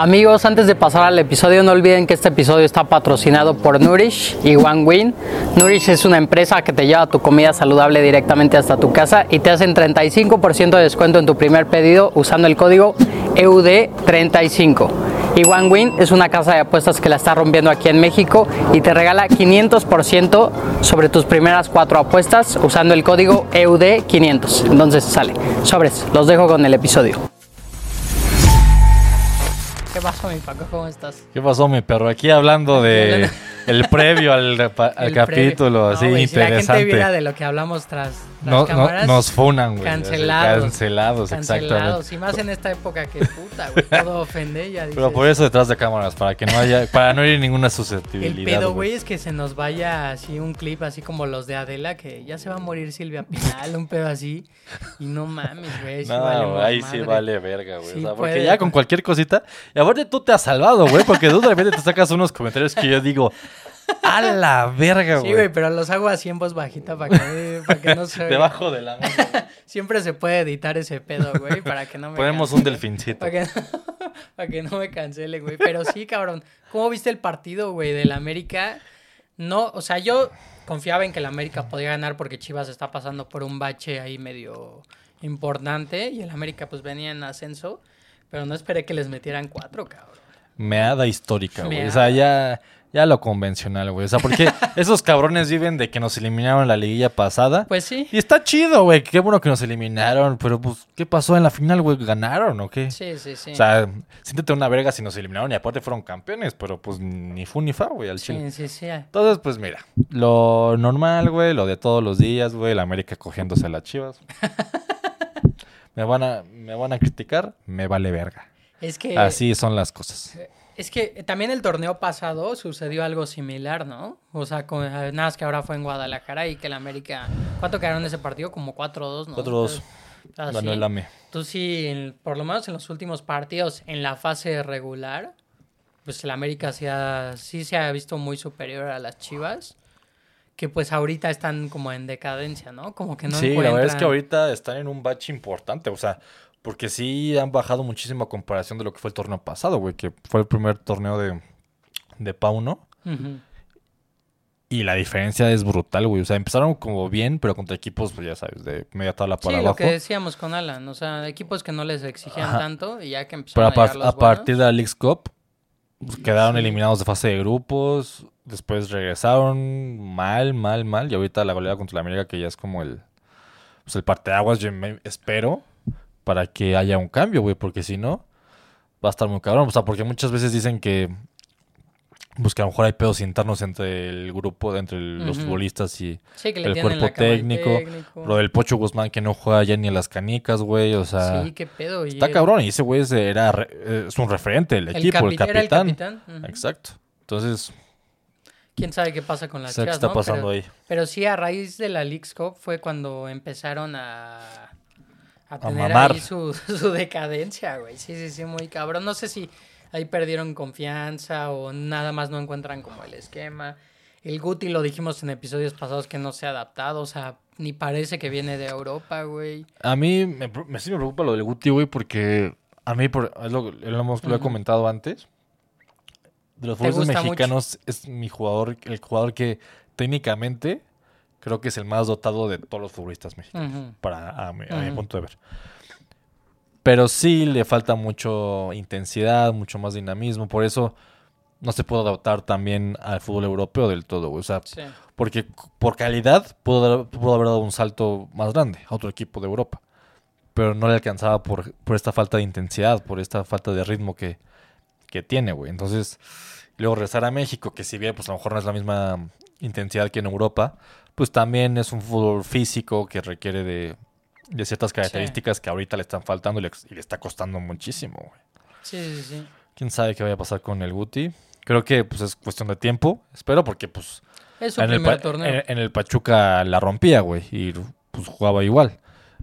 Amigos, antes de pasar al episodio, no olviden que este episodio está patrocinado por Nourish y One Win. Nourish es una empresa que te lleva tu comida saludable directamente hasta tu casa y te hacen 35% de descuento en tu primer pedido usando el código EUD35. Y One Win es una casa de apuestas que la está rompiendo aquí en México y te regala 500% sobre tus primeras cuatro apuestas usando el código EUD500. Entonces sale. Sobres, los dejo con el episodio. ¿Qué pasó, mi Paco? ¿Cómo estás? ¿Qué pasó, mi perro? Aquí hablando de el previo al, al El capítulo, previo. así No, güey, Si la gente interesante. viera de lo que hablamos tras No- no- cámaras, nos funan, güey. cancelados. Cancelados, cancelados. exactamente. Y más en esta época que puta, güey, todo ofende. Ya Pero dices, por eso detrás de cámaras, para que no haya, para no ir ninguna El susceptibilidad. pedo, güey, es que se nos vaya así un clip así como los de Adela, que ya se va a morir Silvia Pinal, un pedo así. Y no mames, güey. sí No, ahí sí vale verga, güey. Sí o sea, porque puede. ya con cualquier cosita. Y aparte tú te has salvado, güey. Porque tú de repente te sacas unos comentarios que yo digo, a la verga, Sí, güey. güey, pero los hago así en voz bajita para que, para que no se. Debajo de la mesa. Siempre se puede editar ese pedo, güey, para que no me Ponemos un delfincito. Para que, para que no me cancelen, güey. Pero sí, cabrón. ¿Cómo viste el partido, güey, del América? No, o sea, yo confiaba en que el América podía ganar porque Chivas está pasando por un bache ahí medio importante y el América pues venía en ascenso, pero no esperé que les metieran cuatro, cabrón. Meada histórica, güey. O sea, ya, ya lo convencional, güey. O sea, porque esos cabrones viven de que nos eliminaron la liguilla pasada. Pues sí. Y está chido, güey. Qué bueno que nos eliminaron. Pero, pues, ¿qué pasó en la final, güey? ¿Ganaron o qué? Sí, sí, sí. O sea, siéntete una verga si nos eliminaron y aparte fueron campeones. Pero, pues, ni fu ni fa, güey, al chile. sí, sí, sí. Entonces, pues, mira. Lo normal, güey. Lo de todos los días, güey. La América cogiéndose a las chivas. me, van a, me van a criticar. Me vale verga. Es que Así son las cosas. Es que también el torneo pasado sucedió algo similar, ¿no? O sea, con, eh, nada más que ahora fue en Guadalajara y que el América... ¿Cuánto quedaron en ese partido? Como 4-2, ¿no? 4-2. Ah, Ganó sí. el AME. Tú sí, en- por lo menos en los últimos partidos, en la fase regular, pues el América sí, ha- sí se ha visto muy superior a las Chivas, que pues ahorita están como en decadencia, ¿no? Como que no sí, la verdad es que encuentran- ahorita están en un bache importante, o sea, porque sí han bajado muchísimo a comparación de lo que fue el torneo pasado, güey, que fue el primer torneo de, de Pauno. Y la diferencia es brutal, güey. O sea, empezaron como bien, pero contra equipos, pues ya sabes, de media tabla Sí, para lo abajo. que decíamos con Alan, o sea, equipos que no les exigían Ajá. tanto y ya que Pero empezaron a, a, los a partir de la League's Cup, pues, quedaron Sí. eliminados de fase de grupos. Después regresaron mal, mal, mal. Y ahorita la goleada contra la América, que ya es como el, pues el parteaguas, yo me- espero, para que haya un cambio, güey. Porque si no, va a estar muy cabrón. O sea, porque muchas veces dicen que, pues que a lo mejor hay pedos internos entre el grupo, entre el- los futbolistas y Sí, que le el cuerpo técnico, técnico. lo del Pocho Guzmán que no juega ya ni a las canicas, güey. O sea, Sí, qué pedo. está el- cabrón. Y ese güey es, era, es un referente del El equipo, el capitán. el capitán. Exacto. Entonces, Quién sabe qué pasa con las ¿sabes qué chivas, está ¿no? pasando pero, ahí? pero sí, a raíz de la League's Cup fue cuando empezaron a, a tener mamar. ahí su, su decadencia, güey. Sí, sí, sí, muy cabrón. No sé si ahí perdieron confianza o nada más no encuentran como el esquema. El Guti lo dijimos en episodios pasados que no se ha adaptado, o sea, ni parece que viene de Europa, güey. A mí me, me- sí me preocupa lo del Guti, güey, porque a mí, por, es lo, lo hemos- lo he comentado antes, de los ¿Te futbolistas mucho? mexicanos es mi jugador, el jugador que técnicamente creo que es el más dotado de todos los futbolistas mexicanos, para, a, mi, punto de ver. Pero sí le falta mucho intensidad, mucho más dinamismo, por eso no se puede adaptar también al fútbol europeo del todo, güey. O sea, Sí. porque por calidad pudo, pudo haber dado un salto más grande a otro equipo de Europa. Pero no le alcanzaba por, por esta falta de intensidad, por esta falta de ritmo que, que tiene, güey. Entonces, luego regresar a México, que si bien pues a lo mejor no es la misma intensidad que en Europa, pues también es un fútbol físico que requiere de, de ciertas características que ahorita le están faltando y le, y le está costando muchísimo, güey. Sí, sí, sí. ¿Quién sabe qué vaya a pasar con el Guti? Creo que pues es cuestión de tiempo, espero, porque pues Es su en el, primer Pa- torneo. en- en el Pachuca la rompía, güey, y pues jugaba igual.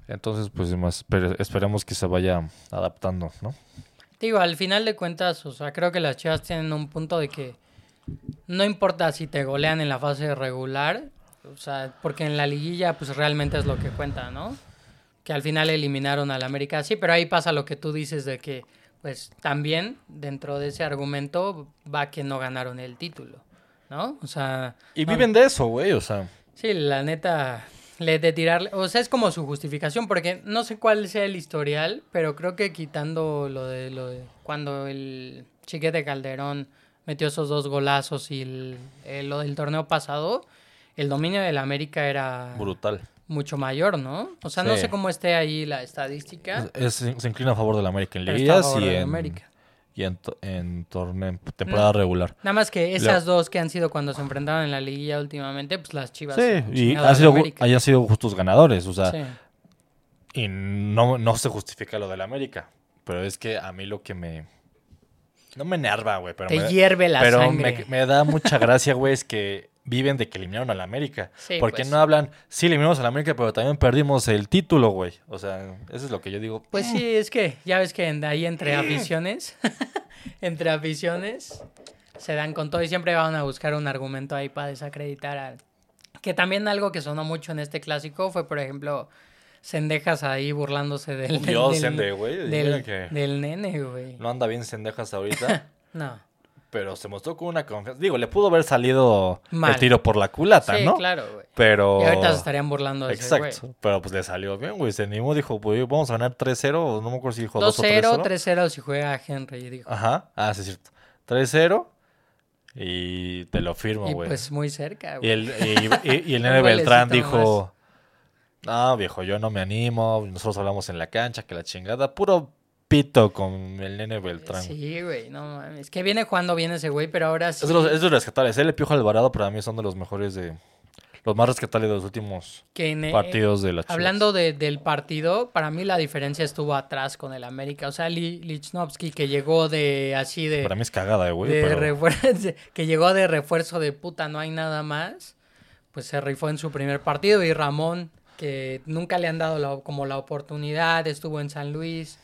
Entonces, pues más, pero esperemos que se vaya adaptando, ¿no? Digo, al final de cuentas, o sea, creo que las Chivas tienen un punto de que no importa si te golean en la fase regular, o sea, porque en la liguilla pues realmente es lo que cuenta, ¿no? Que al final eliminaron al América, sí, pero ahí pasa lo que tú dices de que pues también dentro de ese argumento va que no ganaron el título, ¿no? O sea... Y no- viven de eso, güey, o sea. Sí, la neta, le de tirarle, o sea, es como su justificación, porque no sé cuál sea el historial, pero creo que quitando lo de, lo de cuando el Chiquete Calderón metió esos dos golazos y el- lo del torneo pasado, el dominio del América era Brutal. mucho mayor, ¿no? O sea, no sé cómo esté ahí la estadística, Es- se inclina a favor del América en favor y en, América. y en, to- en torneo, en temporada regular. Nada más que esas dos que han sido cuando se enfrentaron en la liguilla últimamente, pues las chivas. Sí, y han sido, hayan sido justos ganadores, o sea, Sí. y no, no se justifica lo del América, pero es que a mí lo que me... No me enerva, güey, pero, Te me, hierve la pero sangre. me, me da mucha gracia, güey, es que viven de que eliminaron al América. Sí, porque pues. no hablan, sí, eliminamos al América, pero también perdimos el título, güey. O sea, eso es lo que yo digo. Pues sí, es que ya ves que en- ahí entre aficiones, entre aficiones, se dan con todo y siempre van a buscar un argumento ahí para desacreditar al... Que también algo que sonó mucho en este clásico fue, por ejemplo, Cendejas ahí burlándose del... Dios, del, Sende, güey, del, mira que- del nene, güey. No anda bien Sendejas ahorita, No. Pero se mostró con una confianza. Digo, le pudo haber salido Mal. el tiro por la culata, Sí, ¿no? claro, güey. Pero... Y ahorita se estarían burlando de ese Exacto, güey. pero pues le salió bien, güey. Se animó, dijo, pues vamos a ganar 3-0, o no me acuerdo si dijo 2 o 2-0, 3-0. 3-0 si juega Henry, dijo. Ajá, ah, sí, es cierto. 3-0 y te lo firmo, y güey. pues muy cerca, Y güey. el, y, y- y el nene Beltrán dijo, no, viejo, yo no me animo, nosotros hablamos en la cancha, que la chingada, puro pito con el nene Beltrán. Sí, güey, no mames. Que viene jugando bien ese güey, pero ahora sí... Es de los, es de los rescatables. Él y Piojo Alvarado para mí son de los mejores de... Los más rescatables de los últimos que en- eh, partidos de la Chivas. Hablando de- del partido, para mí la diferencia estuvo atrás con el América. O sea, Li- Lichnowsky que llegó de así de, Para mí es cagada, eh, güey. de pero- refuerzo, que llegó de refuerzo de puta, no hay nada más. Pues se rifó en su primer partido y Ramón que nunca le han dado la- como la oportunidad, estuvo en San Luis.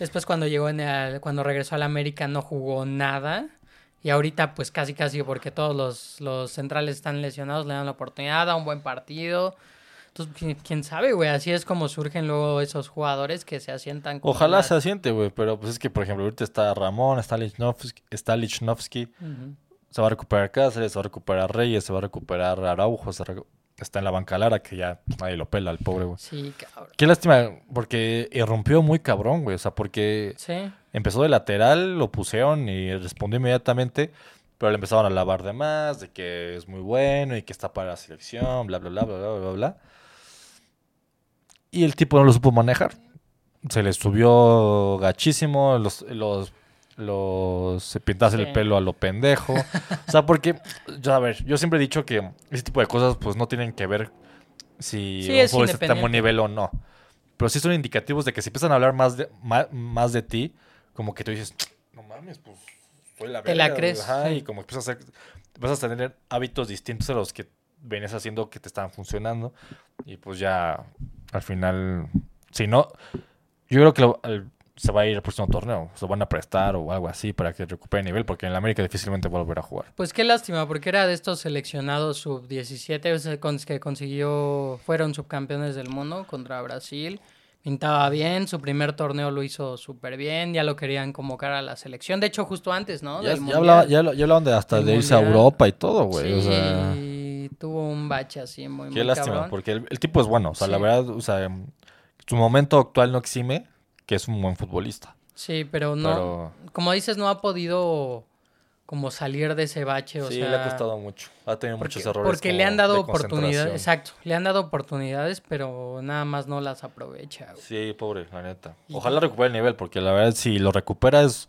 Después cuando llegó en el- cuando regresó al América no jugó nada. Y ahorita pues casi casi porque todos los, los centrales están lesionados le dan la oportunidad, da un buen partido. Entonces, quién, sabe, güey, así es como surgen luego esos jugadores que se asientan. como Ojalá se asiente, güey, pero pues es que, por ejemplo, ahorita está Ramón, está Lichnowsky, está Lichnowsky, se va a recuperar Cáceres, se va a recuperar Reyes, se va a recuperar Araujo, se re- está en la banca Lara, que ya nadie lo pela, el pobre, güey. Sí, cabrón. Qué lástima, porque irrumpió muy cabrón, güey, o sea, porque Sí. empezó de lateral, lo pusieron y respondió inmediatamente, pero le empezaron a lavar de más, de que es muy bueno y que está para la selección, bla, bla, bla, bla, bla, bla, bla. Y el tipo no lo supo manejar. Se le subió gachísimo, los, los, los se pintase Sí. el pelo a lo pendejo. o sea, porque, yo, a ver, yo siempre he dicho que ese tipo de cosas pues no tienen que ver si Sí, un es futbolista está a independiente. nivel o no. Pero sí son indicativos de que si empiezan a hablar más de, ma- más, de ti, como que tú dices, no mames, pues soy la Te la verga", crees, Ajá, sí. y como empiezas a hacer, vas a tener hábitos distintos a los que venías haciendo que te estaban funcionando. Y pues ya, al final, si no, yo creo que lo- al- se va a ir al próximo torneo. Se lo van a prestar o algo así para que recupere nivel, porque en la América difícilmente va a volver a jugar. Pues qué lástima, porque era de estos seleccionados sub-17 con- que consiguió, fueron subcampeones del mundo contra Brasil. Pintaba bien, su primer torneo lo hizo súper bien, ya lo querían convocar a la selección. De hecho, justo antes, ¿no? Ya, ya, hablaba- ya, ya hablaban de hasta de irse a. Europa y todo, güey. o sí, sea, tuvo un bache así muy, Qué muy lástima, cabrón. porque el, el tipo es bueno. O sea, la verdad, o sea, su momento actual no exime que es un buen futbolista. Sí, pero no, Pero como dices, no ha podido como salir de ese bache, o sí, sea... le ha costado mucho. Ha tenido Porque, muchos errores. porque le han dado de oportunidades, exacto, le han dado oportunidades, pero nada más no las aprovecha. güey. Sí, pobre, la neta. Y- Ojalá recupere el nivel, porque la verdad, si lo recupera, es,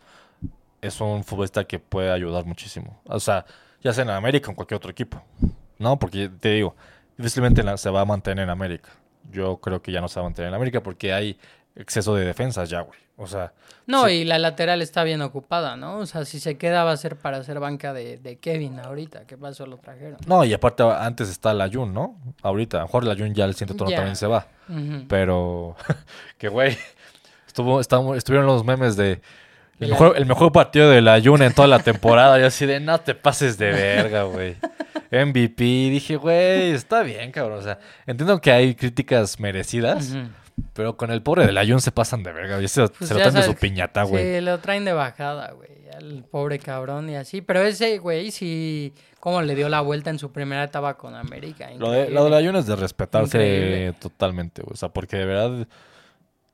es un futbolista que puede ayudar muchísimo. O sea, ya sea en América o en cualquier otro equipo. ¿No? Porque te digo, difícilmente se va a mantener en América. Yo creo que ya no se va a mantener en América porque hay exceso de defensas ya, güey. O sea, No, Sí. y la lateral está bien ocupada, ¿no? O sea, si se queda va a ser para hacer banca de, de Kevin ahorita, ¿qué pasó? Lo trajeron. No, y aparte antes está la Jun, ¿no? Ahorita, a lo mejor la Jun ya el siguiente turno Ya. también se va. Pero, que güey, estuvo, estamos- estuvieron los memes de el mejor, el mejor partido de la Jun en toda la temporada. Y así de, no te pases de verga, güey. MVP, dije, güey, está bien, cabrón. O sea, entiendo que hay críticas merecidas. Pero con el pobre del Ayun se pasan de verga. Se, Pues se lo traen de su piñata, güey. Sí, lo traen de bajada, güey. Al pobre cabrón y así. Pero ese, güey, sí. Cómo le dio la vuelta en su primera etapa con América. Lo, de, lo del Ayun es de respetarse Increíble. totalmente, güey. O sea, porque de verdad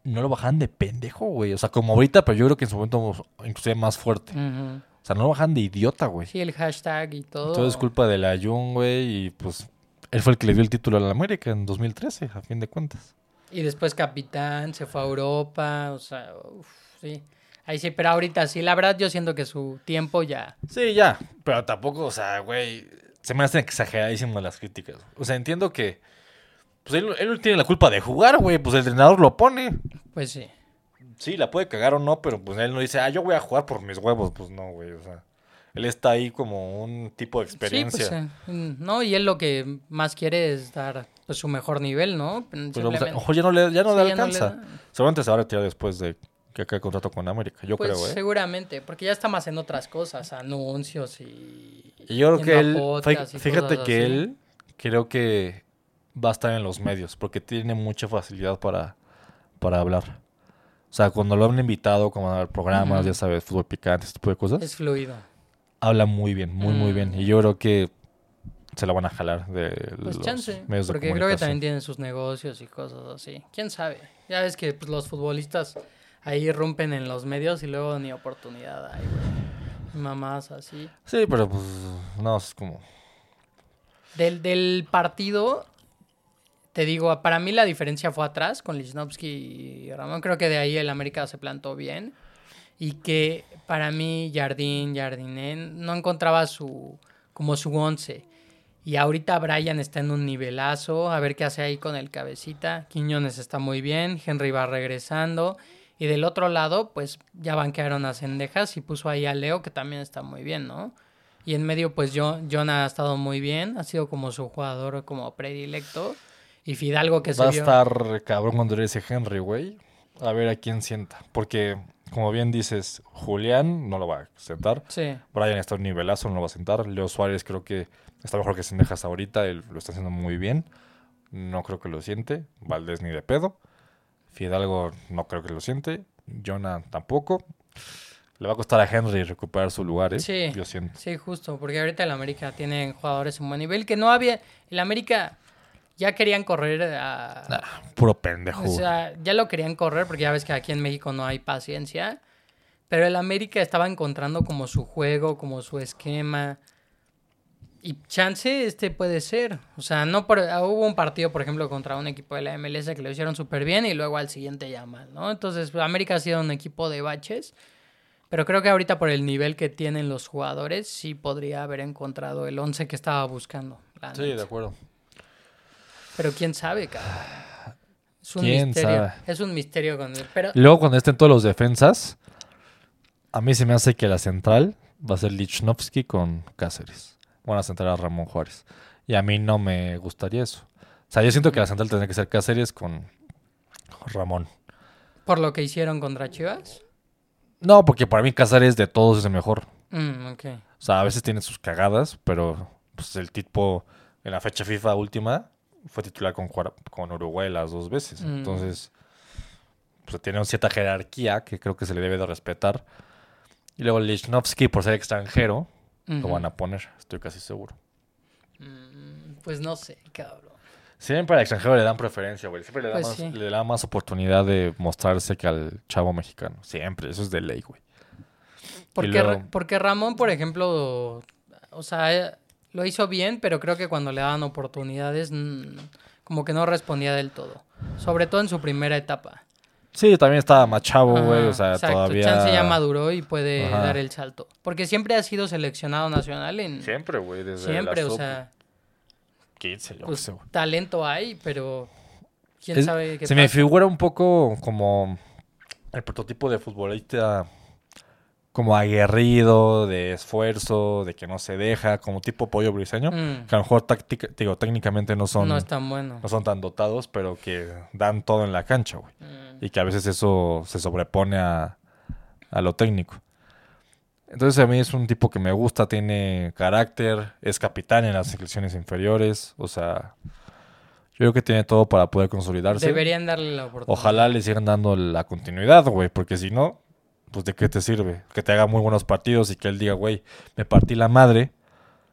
no lo bajan de pendejo, güey. O sea, como ahorita, pero yo creo que en su momento inclusive más fuerte. O sea, no lo bajan de idiota, güey. Sí, el hashtag y todo. Todo es culpa del Ayun, güey. Y pues él fue el que le dio el título a la América en 2013, a fin de cuentas. Y después capitán, se fue a Europa. O sea, uf, sí. Ahí sí, pero ahorita sí. La verdad, yo siento que su tiempo ya. Sí, ya. Pero tampoco, o sea, güey, se me hacen exageradísimas las críticas. O sea, entiendo que pues él, él no tiene la culpa de jugar, güey. Pues el entrenador lo pone. Pues sí. Sí, la puede cagar o no, pero pues él no dice, ah, yo voy a jugar por mis huevos. Pues no, güey, o sea. Él está ahí como un tipo de experiencia. Sí, pues, eh, mm, no, y él lo que más quiere es dar pues, su mejor nivel, ¿no? pues, ojo, ya no le, ya no Sí, le no alcanza. Seguramente se va a retirar después de que acabe el contrato con América. Yo Pues creo, ¿eh? seguramente, porque ya está más en otras cosas, anuncios y... Y yo creo que él, fíjate que así. él, creo que va a estar en los medios, porque tiene mucha facilidad para, para hablar. O sea, cuando lo han invitado, como a programas, ya sabes, fútbol picante, ese tipo de cosas, Es fluido. habla muy bien, muy, muy Mm. bien. Y yo creo que se la van a jalar de Pues los chance, medios de porque creo que también tienen sus negocios y cosas así. ¿Quién sabe? Ya ves que pues, los futbolistas ahí rompen en los medios y luego ni oportunidad hay, güey. Mamás así. Sí, pero pues, no, es como... Del, del partido, te digo, para mí la diferencia fue atrás con Lichnowsky y Ramón. Creo que de ahí el América se plantó bien. Y que para mí Jardín, Jardiné, no encontraba su como su once. Y ahorita Brian está en un nivelazo. A ver qué hace ahí con el cabecita. Quiñones está muy bien. Henry va regresando. Y del otro lado, pues ya banquearon a Cendejas y puso ahí a Leo, que también está muy bien, ¿no? Y en medio, pues yo, Jonah ha estado muy bien. Ha sido como su jugador como predilecto. Y Fidalgo que se Va a vio... estar cabrón cuando regrese Henry, güey. A ver a quién sienta. Porque, como bien dices, Julián no lo va a sentar. Sí. Brian está un nivelazo, no lo va a sentar. Leo Suárez creo que está mejor que Sendejas ahorita. Él lo está haciendo muy bien. No creo que lo siente. Valdés ni de pedo. Fidalgo no creo que lo siente. Jonah tampoco. Le va a costar a Henry recuperar su lugar, ¿eh? Sí. Yo siento. Sí, justo, porque ahorita el América tiene jugadores en buen nivel que no había. El América ya querían correr a. Puro pendejo. o sea, ya lo querían correr porque ya ves que aquí en México no hay paciencia. Pero el América estaba encontrando como su juego, como su esquema. Y chance este puede ser. O sea, no por, ah, hubo un partido, por ejemplo, contra un equipo de la MLS que lo hicieron súper bien y luego al siguiente ya mal, ¿no? Entonces, América ha sido un equipo de baches. Pero creo que ahorita por el nivel que tienen los jugadores, sí podría haber encontrado el 11 que estaba buscando. la sí, de acuerdo. Pero quién sabe, cabrón. Es un ¿Quién misterio. sabe? Es un misterio con. Pero luego cuando estén todos los defensas, a mí se me hace que la central va a ser Lichnowsky con Cáceres. Van a centrar a Ramón Juárez. Y a mí no me gustaría eso. O sea, yo siento que la central tendría que ser Cáceres con Ramón. por lo que hicieron contra Chivas. No, porque para mí Cáceres de todos es el mejor. Mm. O sea, a veces tiene sus cagadas, pero pues el tipo en la fecha FIFA última fue titular con, con Uruguay las dos veces. Mm. Entonces, pues tiene una cierta jerarquía que creo que se le debe de respetar. Y luego Lichnowsky, por ser extranjero, lo van a poner, estoy casi seguro. Mm, Pues no sé, cabrón. Siempre al extranjero le dan preferencia, güey. Siempre le, da Pues más, sí. le da más oportunidad de mostrarse que al chavo mexicano. Siempre, eso es de ley, güey. Porque, luego- porque Ramón, por ejemplo, o sea, lo hizo bien, pero creo que cuando le daban oportunidades, mm, como que no respondía del todo. Sobre todo en su primera etapa. Sí, también estaba más chavo, güey. O sea, exacto. todavía. Chance ya maduró y puede Ajá. dar el salto. Porque siempre ha sido seleccionado nacional en... Siempre, güey. Desde Siempre, la o sub sea, 15, yo pues sé, güey. talento hay, pero quién Es- sabe qué Se me figura un poco como el prototipo de futbolista como aguerrido, de esfuerzo, de que no se deja, como tipo pollo briseño, Mm, que a lo mejor táctica- digo, técnicamente no son, no no, es tan bueno. son tan dotados, pero que dan todo en la cancha, güey. Mm, Y que a veces eso se sobrepone a, a lo técnico. Entonces a mí es un tipo que me gusta, tiene carácter, es capitán en las selecciones inferiores, o sea, creo que tiene todo para poder consolidarse. Deberían darle la oportunidad. Ojalá le sigan dando la continuidad, güey, porque si no, pues de qué te sirve. Que te haga muy buenos partidos y que él diga, güey, me partí la madre,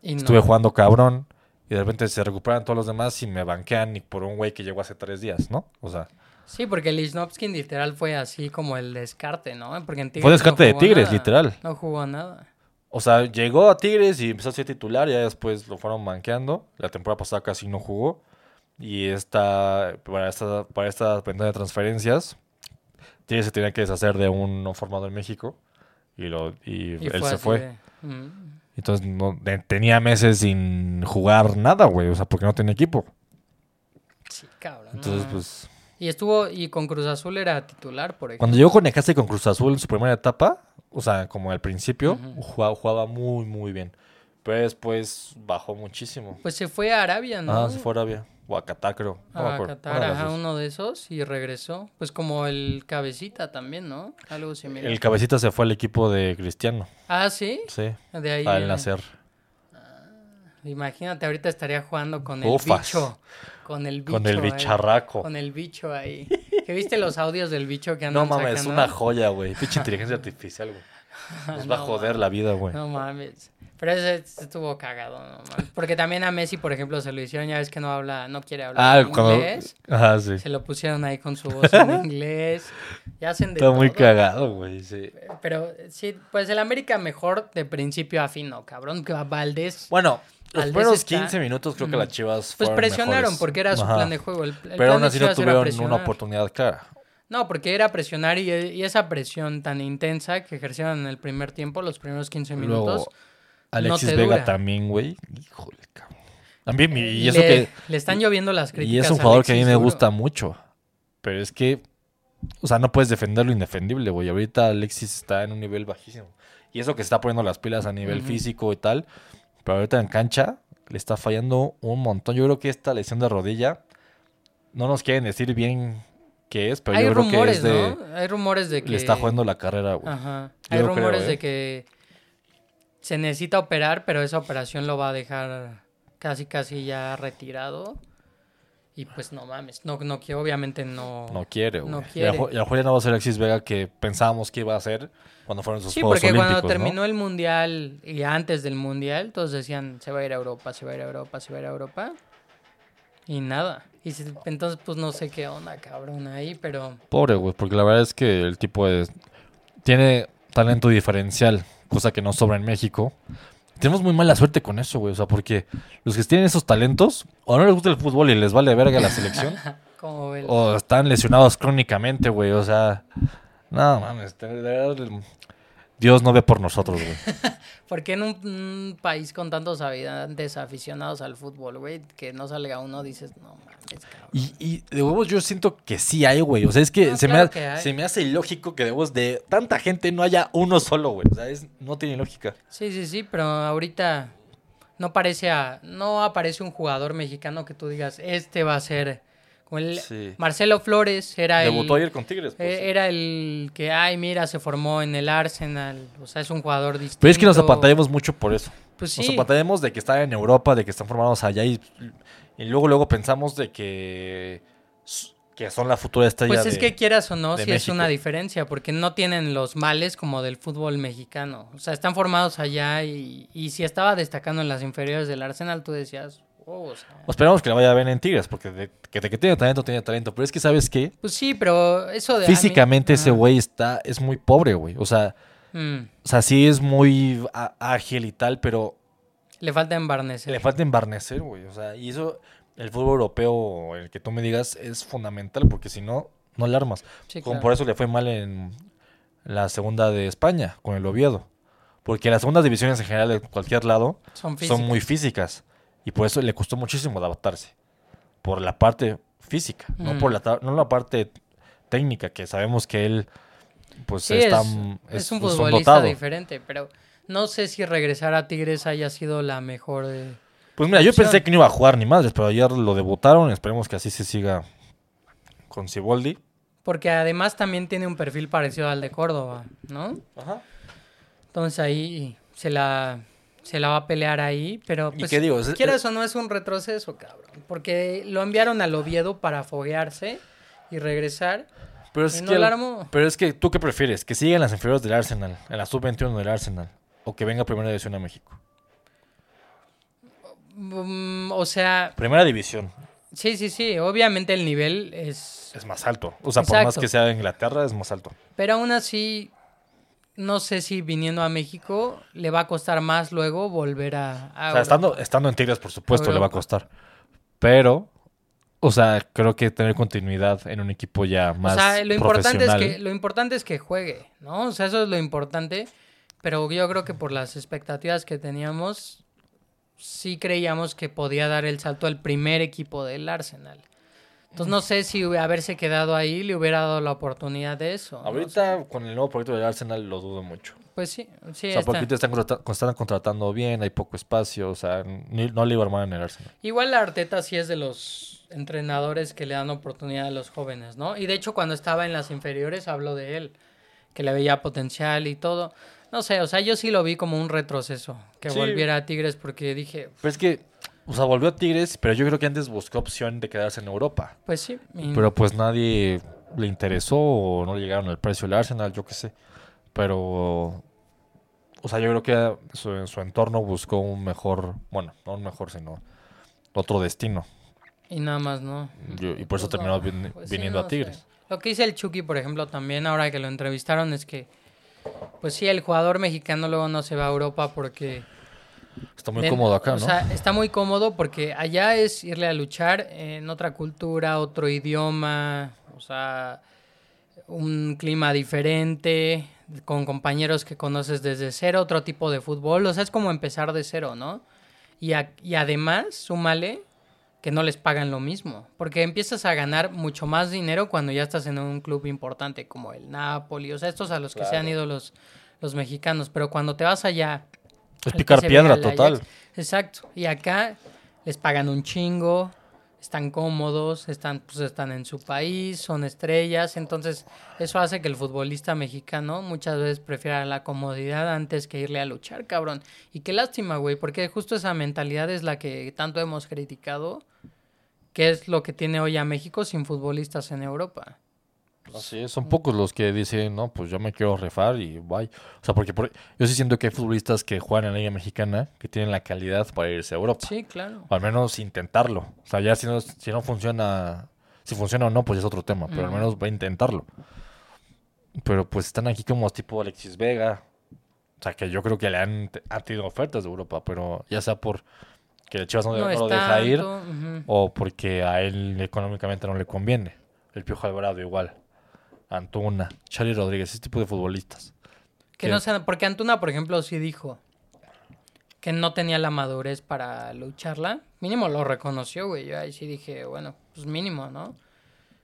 Y no. estuve jugando cabrón, y de repente se recuperan todos los demás y me banquean y por un güey que llegó hace tres días, ¿no? O sea, Sí, porque Lichnowsky literal fue así como el descarte, ¿no? Porque en Tigres Fue descarte no de Tigres, nada. literal. No jugó nada. o sea, llegó a Tigres y empezó a ser titular, y ya después lo fueron banqueando. La temporada pasada casi no jugó. Y esta, para esta, para esta ventana de transferencias, Se tenía que deshacer de un no formado en México. Y, lo, y, Y él se fue. de, mm. Entonces no, de- tenía meses sin jugar nada, güey. O sea, porque no tenía equipo. Sí, cabrón. Entonces, no. pues. Y estuvo, y con Cruz Azul era titular, por ejemplo. Cuando llegó con Necaxa y con Cruz Azul en su primera etapa, o sea, como al principio, jugaba, jugaba muy, muy bien. Pero después bajó muchísimo. Pues se fue a Arabia, ¿no? Ah, se fue a Arabia. O a Qatar, creo. No a acuerdo. Qatar, ajá, uno de esos, y regresó. Pues como el cabecita también, ¿no? Algo similar. El cabecita se fue al equipo de Cristiano. Ah, sí. Sí. De ahí. Al viene. nacer. Imagínate, ahorita estaría jugando con el Ufas. bicho. Con el bicho. Con el ahí, bicharraco. Con el bicho ahí. ¿Que viste los audios del bicho que No andan mames, sacando? una joya, güey. Pinche inteligencia artificial, güey. Nos va a No joder la vida, güey. No mames. Pero ese estuvo cagado, no mames. Porque también a Messi, por ejemplo, se lo hicieron, ya ves que no habla, no quiere hablar Ah, cuando. inglés. Ajá, sí. Se lo pusieron ahí con su voz en inglés. Ya hacen de Está muy todo. cagado, güey. Sí. Pero sí, pues el América mejor de principio a fin, ¿no? Cabrón, que Valdés. Bueno, los primeros está- 15 minutos creo que las chivas Pues presionaron mejores. porque era su Ajá. plan de juego. El, el Pero aún así no tuvieron una oportunidad clara. No, porque era presionar y, y esa presión tan intensa que ejercieron en el primer tiempo, los primeros 15 minutos. Luego, Alexis Vega dura. también, güey. Híjole, cabrón. También, y, le, eso que. le están lloviendo las críticas. Y es un jugador que a mí me gusta mucho. Pero es que. O sea, no puedes defender lo indefendible, güey. Ahorita Alexis está en un nivel bajísimo. Y eso que se está poniendo las pilas a nivel físico y tal. Pero ahorita en cancha le está fallando un montón. Yo creo que esta lesión de rodilla. No nos quieren decir bien qué es, pero Hay yo creo que es de. ¿no? Hay rumores de que. Le está jugando la carrera, güey. Ajá. Yo Hay creo, rumores ¿eh? de que se necesita operar, pero esa operación lo va a dejar casi, casi ya retirado. Y pues no mames. No, no quiero, obviamente no. No quiere, güey. No quiere. y a lo mejor ya no va a ser Alexis Vega que pensábamos que iba a ser cuando fueron sus Sí, Juegos porque Olímpicos, cuando ¿no? terminó el mundial y antes del mundial, todos decían se va a ir a Europa, se va a ir a Europa, se va a ir a Europa. Y nada. Y se- entonces, pues no sé qué onda, cabrón, ahí, pero. Pobre, güey, porque la verdad es que el tipo es... tiene talento diferencial, cosa que no sobra en México. Tenemos muy mala suerte con eso, güey. O sea, porque los que tienen esos talentos, o no les gusta el fútbol y les vale verga la selección, o están lesionados crónicamente, güey. O sea, no mames, de verdad, Dios no ve por nosotros, güey. ¿Por qué en un, un país con tantos habitantes aficionados al fútbol, güey, que no salga uno, dices, no mames, cabrón? Y, y de huevos yo siento que sí hay, güey. O sea, es que, No, se, claro me, que ha- hay. se me hace ilógico que de huevos de tanta gente no haya uno solo, güey. O sea, es- no tiene lógica. Sí, sí, sí, pero ahorita no parece a, no aparece un jugador mexicano que tú digas, este va a ser. Como el Sí. Marcelo Flores era Debutó el. ayer con Tigres. pues, eh, sí. Era el que, ay, mira, se formó en el Arsenal. O sea, es un jugador distinto. Pero es que nos apantallamos mucho por eso. Pues Nos sí. apantallamos de que están en Europa, de que están formados allá y, y luego luego pensamos de que, que son la futura estrella Pues es de- que quieras o no, sí es una diferencia, porque no tienen los males como del fútbol mexicano. O sea, están formados allá y, y si estaba destacando en las inferiores del Arsenal, tú decías, oh, o sea. Esperamos que la vaya a ver en Tigres, porque de, que, de que tiene talento, tiene talento. Pero es que, ¿sabes qué? Pues sí, pero eso de... mí- Físicamente ese güey está, es muy pobre, güey. O sea, Mm, o sea, sí es muy ágil y tal, pero le falta embarnecer. le falta embarnecer, güey. O sea, y eso, el fútbol europeo, el que tú me digas, es fundamental, porque si no, no le armas. Sí, Como claro. por eso le fue mal en la segunda de España, con el Oviedo. Porque las segundas divisiones en general de cualquier lado Son son muy físicas. Y por eso le costó muchísimo adaptarse. Por la parte física, no por la, ta- no la parte técnica, que sabemos que él pues Sí, está, es, mm, es un futbolista diferente, pero no sé si regresar a Tigres haya sido la mejor de... Pues mira, yo opción. pensé que no iba a jugar ni madres, pero ayer lo debutaron. Esperemos que así se siga con Ciboldi. Porque además también tiene un perfil parecido al de Córdoba, ¿no? Ajá. Entonces ahí se la se la va a pelear ahí, pero ¿Y pues qué digo? Quieras o no es un retroceso, cabrón, porque lo enviaron al Oviedo para foguearse y regresar. Pero es, Y no que, armó. pero es que, ¿tú qué prefieres? ¿Que sigan las inferiores del Arsenal, en la sub-21 del Arsenal? ¿O que venga Primera División a México? Mm, o sea, Primera División sí, sí, sí, obviamente el nivel es... es más alto. O sea, por más que sea en Inglaterra, es más alto. Pero aún así, no sé si viniendo a México le va a costar más luego volver a... a O sea, estando, estando en Tigres, por supuesto, le va a costar. Pero, o sea, creo que tener continuidad en un equipo ya más o sea, lo importante es que lo importante es que juegue, ¿no? O sea, eso es lo importante, pero yo creo que por las expectativas que teníamos sí creíamos que podía dar el salto al primer equipo del Arsenal. Entonces no sé si haberse quedado ahí le hubiera dado la oportunidad de eso. ¿no? Ahorita, con el nuevo proyecto del Arsenal, lo dudo mucho. Pues sí, sí o sea, está. porque ahorita están, contrata- están contratando bien, hay poco espacio, o sea, ni- no le iba a armar en el Arsenal. Igual la Arteta sí es de los entrenadores que le dan oportunidad a los jóvenes, ¿no? Y de hecho cuando estaba en las inferiores habló de él, que le veía potencial y todo. No sé, o sea, yo sí lo vi como un retroceso, que Sí. volviera a Tigres porque dije, Pero es que, o sea, volvió a Tigres, pero yo creo que antes buscó opción de quedarse en Europa. pues sí. y- Pero pues nadie le interesó o no le llegaron al precio del Arsenal, yo qué sé. Pero, o sea, yo creo que su, su entorno buscó un mejor, bueno, no un mejor, sino otro destino. Y nada más, ¿no? Yo- y por eso Pues terminó no, vin- pues sí, viniendo no a Tigres. Lo que dice el Chucky, por ejemplo, también ahora que lo entrevistaron es que, pues sí, el jugador mexicano luego no se va a Europa porque... Está muy de- cómodo acá, o ¿no? sea, está muy cómodo porque allá es irle a luchar en otra cultura, otro idioma, o sea, un clima diferente, con compañeros que conoces desde cero, otro tipo de fútbol, o sea, es como empezar de cero, ¿no? Y, a- y además, súmale que no les pagan lo mismo, porque empiezas a ganar mucho más dinero cuando ya estás en un club importante como el Napoli, o sea, estos a los que se han ido los, los mexicanos, pero cuando te vas allá es el picar piedra al total. Exacto. Y acá les pagan un chingo, están cómodos, están, pues están en su país, son estrellas. Entonces, eso hace que el futbolista mexicano muchas veces prefiera la comodidad antes que irle a luchar, cabrón. Y qué lástima, güey, porque justo esa mentalidad es la que tanto hemos criticado, que es lo que tiene hoy a México sin futbolistas en Europa. Así es, son pocos los que dicen, no, pues yo me quiero refar y bye. O sea, porque por- yo sí siento que hay futbolistas que juegan en la Liga Mexicana que tienen la calidad para irse a Europa. Sí, claro. O al menos intentarlo. O sea, ya si no, si no funciona, si funciona o no, pues es otro tema, pero al menos va a intentarlo. Pero pues están aquí como tipo Alexis Vega. O sea, que yo creo que le han, han tenido ofertas de Europa, pero ya sea por que el Chivas no, No no es lo deja ir o porque a él económicamente no le conviene. El Piojo Alvarado igual. Antuna, Charlie Rodríguez, ese tipo de futbolistas. Que no sean, porque Antuna, por ejemplo, sí dijo que no tenía la madurez para lucharla. Mínimo lo reconoció, güey. Yo ahí sí dije, bueno, pues mínimo, ¿no?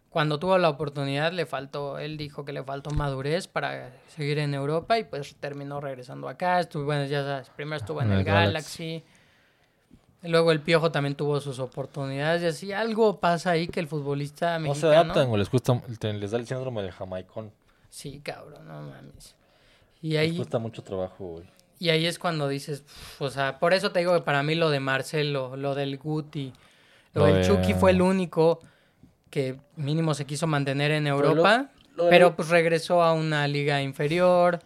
Cuando tuvo la oportunidad le faltó, él dijo que le faltó madurez para seguir en Europa y pues terminó regresando acá. Estuvo, bueno, ya sabes, primero estuvo en En el el Galaxy. Galaxy. Luego el Piojo también tuvo sus oportunidades y así algo pasa ahí que el futbolista No se mexicano... adaptan o les, cuesta, te- les da el síndrome del jamaicón. Sí, cabrón, no mames. Y Les ahí... cuesta mucho trabajo, güey. Y ahí es cuando dices, o sea, por eso te digo que para mí lo de Marcelo, lo del Guti, lo, Lo del de- Chucky fue el único que mínimo se quiso mantener en Europa, lo de- pero pues regresó a una liga inferior.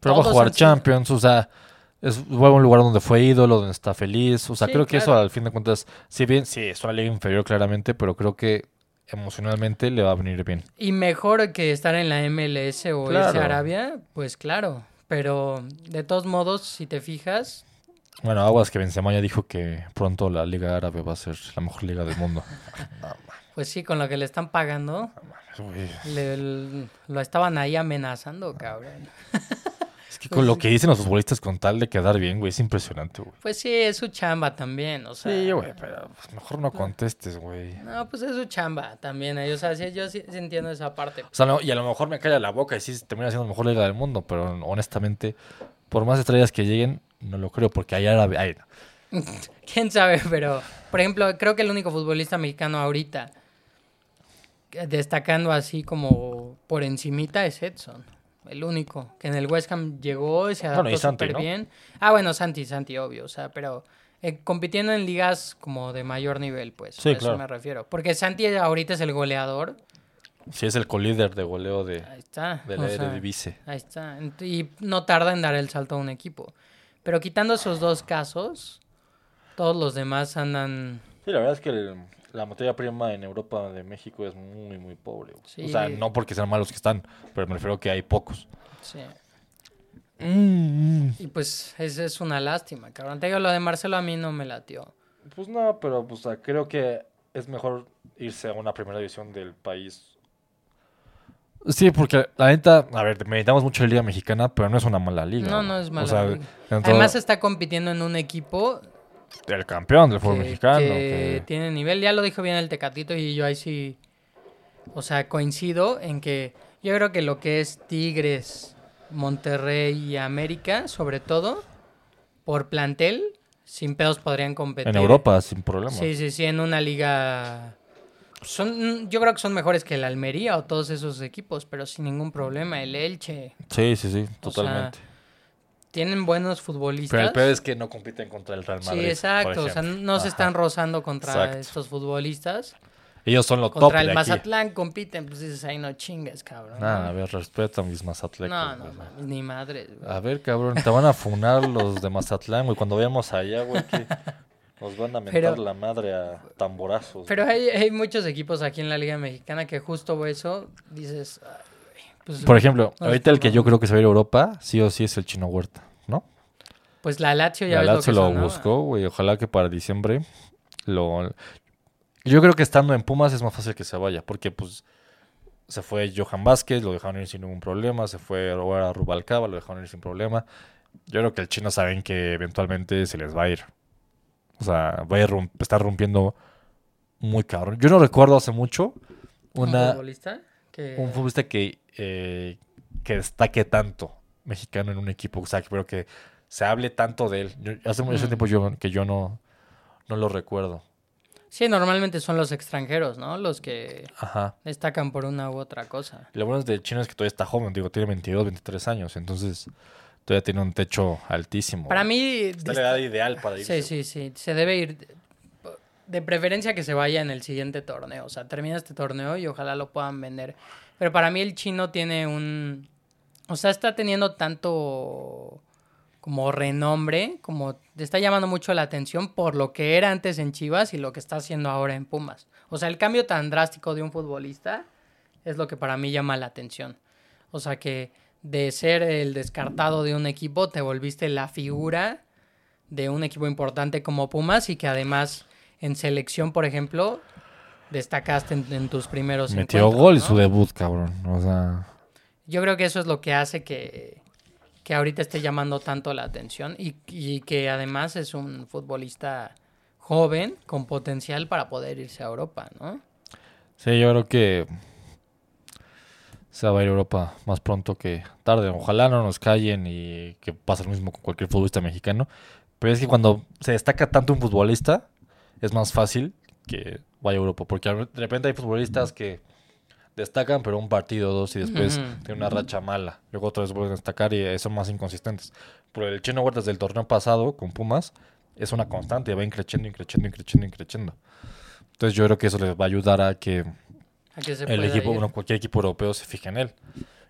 Pero va a jugar Champions, o sea, es un lugar donde fue ídolo, donde está feliz. O sea, Sí, creo que eso claro. al fin de cuentas, si bien, sí, es una liga inferior claramente, pero creo que emocionalmente le va a venir bien. Y mejor que estar en la MLS o Claro. irse a Arabia, pues claro. Pero de todos modos, si te fijas, Bueno, Aguas que Benzema ya dijo que pronto la liga árabe va a ser la mejor liga del mundo. pues sí, con lo que le están pagando, le- lo estaban ahí amenazando, cabrón. Es que con lo que dicen los futbolistas con tal de quedar bien, güey, es impresionante, güey. Pues sí, es su chamba también, o sea. Sí, güey, pero pues, mejor no contestes, güey. No, pues es su chamba también. O sea, sí, yo sí, sí entiendo esa parte. O sea, no, y a lo mejor me calla la boca y sí termina siendo la mejor liga del mundo, pero honestamente, por más estrellas que lleguen, no lo creo, porque ay, no. Quién sabe, pero por ejemplo, creo que el único futbolista mexicano ahorita eh, destacando así como por encimita es Edson. El único. Que en el West Ham llegó y se adaptó Bueno, súper ¿no? bien. Ah, bueno, Santi, Santi, obvio. O sea, pero eh, compitiendo en ligas como de mayor nivel, pues. Sí, a eso claro. me refiero. Porque Santi ahorita es el goleador. Sí, es el colíder de goleo de, Ahí está. de o la sea, Eredivisie. Ahí está. Y no tarda en dar el salto a un equipo. Pero quitando esos dos casos, todos los demás andan. Sí, la verdad es que el- la materia prima en Europa de México es muy, muy pobre. Sí. O sea, no porque sean malos que están, pero me refiero que hay pocos. Sí. Mm, Y pues es, es una lástima, cabrón. Te digo, lo de Marcelo a mí no me latió. Pues no, pero pues, o sea, creo que es mejor irse a una primera división del país. Sí, porque la neta, a ver, meditamos mucho la Liga Mexicana, pero no es una mala liga. No, no es mala O sea, liga. Además está compitiendo en un equipo del campeón del que, fútbol mexicano. que que- tiene nivel. Ya lo dijo bien el Tecatito y yo ahí sí, o sea, coincido en que yo creo que lo que es Tigres, Monterrey y América, sobre todo, por plantel, sin pedos podrían competir. En Europa, sin problema. Sí, sí, sí, en una liga... Son, yo creo que son mejores que el Almería o todos esos equipos, pero sin ningún problema. El Elche. Sí, sí, sí, O sea, totalmente. Tienen buenos futbolistas. pero el peor es que no compiten contra el Real Madrid. Sí, exacto. O sea, no se Ajá. están rozando contra Exacto. estos futbolistas. Ellos son los top Contra de el aquí. Mazatlán compiten, pues dices, ahí no chingues, cabrón. Nada, a ver, respeta a mis mazatlecos. no, no, ni madres. güey. A ver, cabrón, te van a funar los de Mazatlán, güey. Cuando vayamos allá, güey, que nos van a mentar Pero- la madre a tamborazos. Pero hay, hay muchos equipos aquí en la Liga Mexicana que justo eso dices. Pues, Por ejemplo, no ahorita el que yo creo que se va a ir a Europa, sí o sí es el Chino Huerta, ¿no? pues la Lazio ya La ves lo Lazio que lo sonaba. buscó, güey. Ojalá que para diciembre lo... Yo creo que estando en Pumas es más fácil que se vaya, porque pues se fue Johan Vázquez, lo dejaron ir sin ningún problema, se fue ahora Rubalcaba, lo dejaron ir sin problema. Yo creo que el chino saben que eventualmente se les va a ir. O sea, va a rum- estar rompiendo muy cabrón. Yo no recuerdo hace mucho ¿Un una, futbolista? Que... un futbolista que, eh, que destaque tanto mexicano en un equipo, o sea, que- pero que se hable tanto de él. Yo- hace mucho Mm. tiempo yo, que yo no, no lo recuerdo. Sí, normalmente son los extranjeros, ¿no? Los que Ajá. destacan por una u otra cosa. Lo bueno del chino es que todavía está joven, digo, tiene 22, 23 años, entonces todavía tiene un techo altísimo. Para mí... Está la edad ideal para irse. Sí, sí, sí. Se debe ir. De preferencia que se vaya en el siguiente torneo. O sea, termina este torneo y ojalá lo puedan vender. Pero para mí el chino tiene un. O sea, está teniendo tanto como renombre, como está llamando mucho la atención por lo que era antes en Chivas y lo que está haciendo ahora en Pumas. O sea, el cambio tan drástico de un futbolista es lo que para mí llama la atención. O sea, que de ser el descartado de un equipo te volviste la figura de un equipo importante como Pumas y que además en selección, por ejemplo, destacaste en, en tus primeros Metió gol y ¿no? su debut, cabrón. O sea, Yo creo que eso es lo que hace que, que ahorita esté llamando tanto la atención y, y que además es un futbolista joven con potencial para poder irse a Europa, ¿no? sí, yo creo que se va a ir a Europa más pronto que tarde. Ojalá no nos callen y que pase lo mismo con cualquier futbolista mexicano. Pero es que cuando se destaca tanto un futbolista, es más fácil que vaya a Europa. Porque de repente hay futbolistas que destacan, pero un partido o dos y después Ujú. tienen una racha mala. Luego otra vez vuelven a destacar y eh, son más inconsistentes. Pero el Chino Huertas del torneo pasado con Pumas es una constante, va increciendo, increciendo, increciendo, increciendo. Entonces yo creo que eso les va a ayudar a que A que el equipo, bueno, cualquier equipo europeo se fije en él.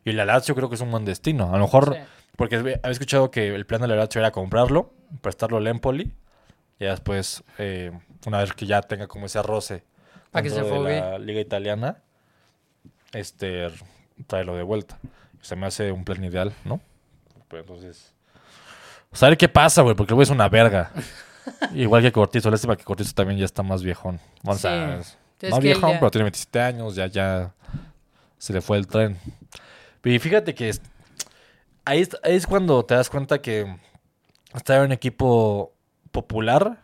Y la Lazio creo que es un buen destino. A lo mejor, Sí. porque había escuchado que el plan de la Lazio era comprarlo, prestarlo al Empoli, y después, eh, una vez que ya tenga como ese roce Pa' que se dentro de la liga italiana, este, traerlo de vuelta. Se me hace un plan ideal, ¿no? Pero entonces, saber qué pasa, güey, porque el güey es una verga. Igual que Cortizo, lástima que Cortizo también ya está más viejón. O sea, Sí. es viejón, ya- pero tiene 27 años, ya, ya se le fue el tren. Y fíjate que es- ahí, es, ahí es cuando te das cuenta que estar en un equipo popular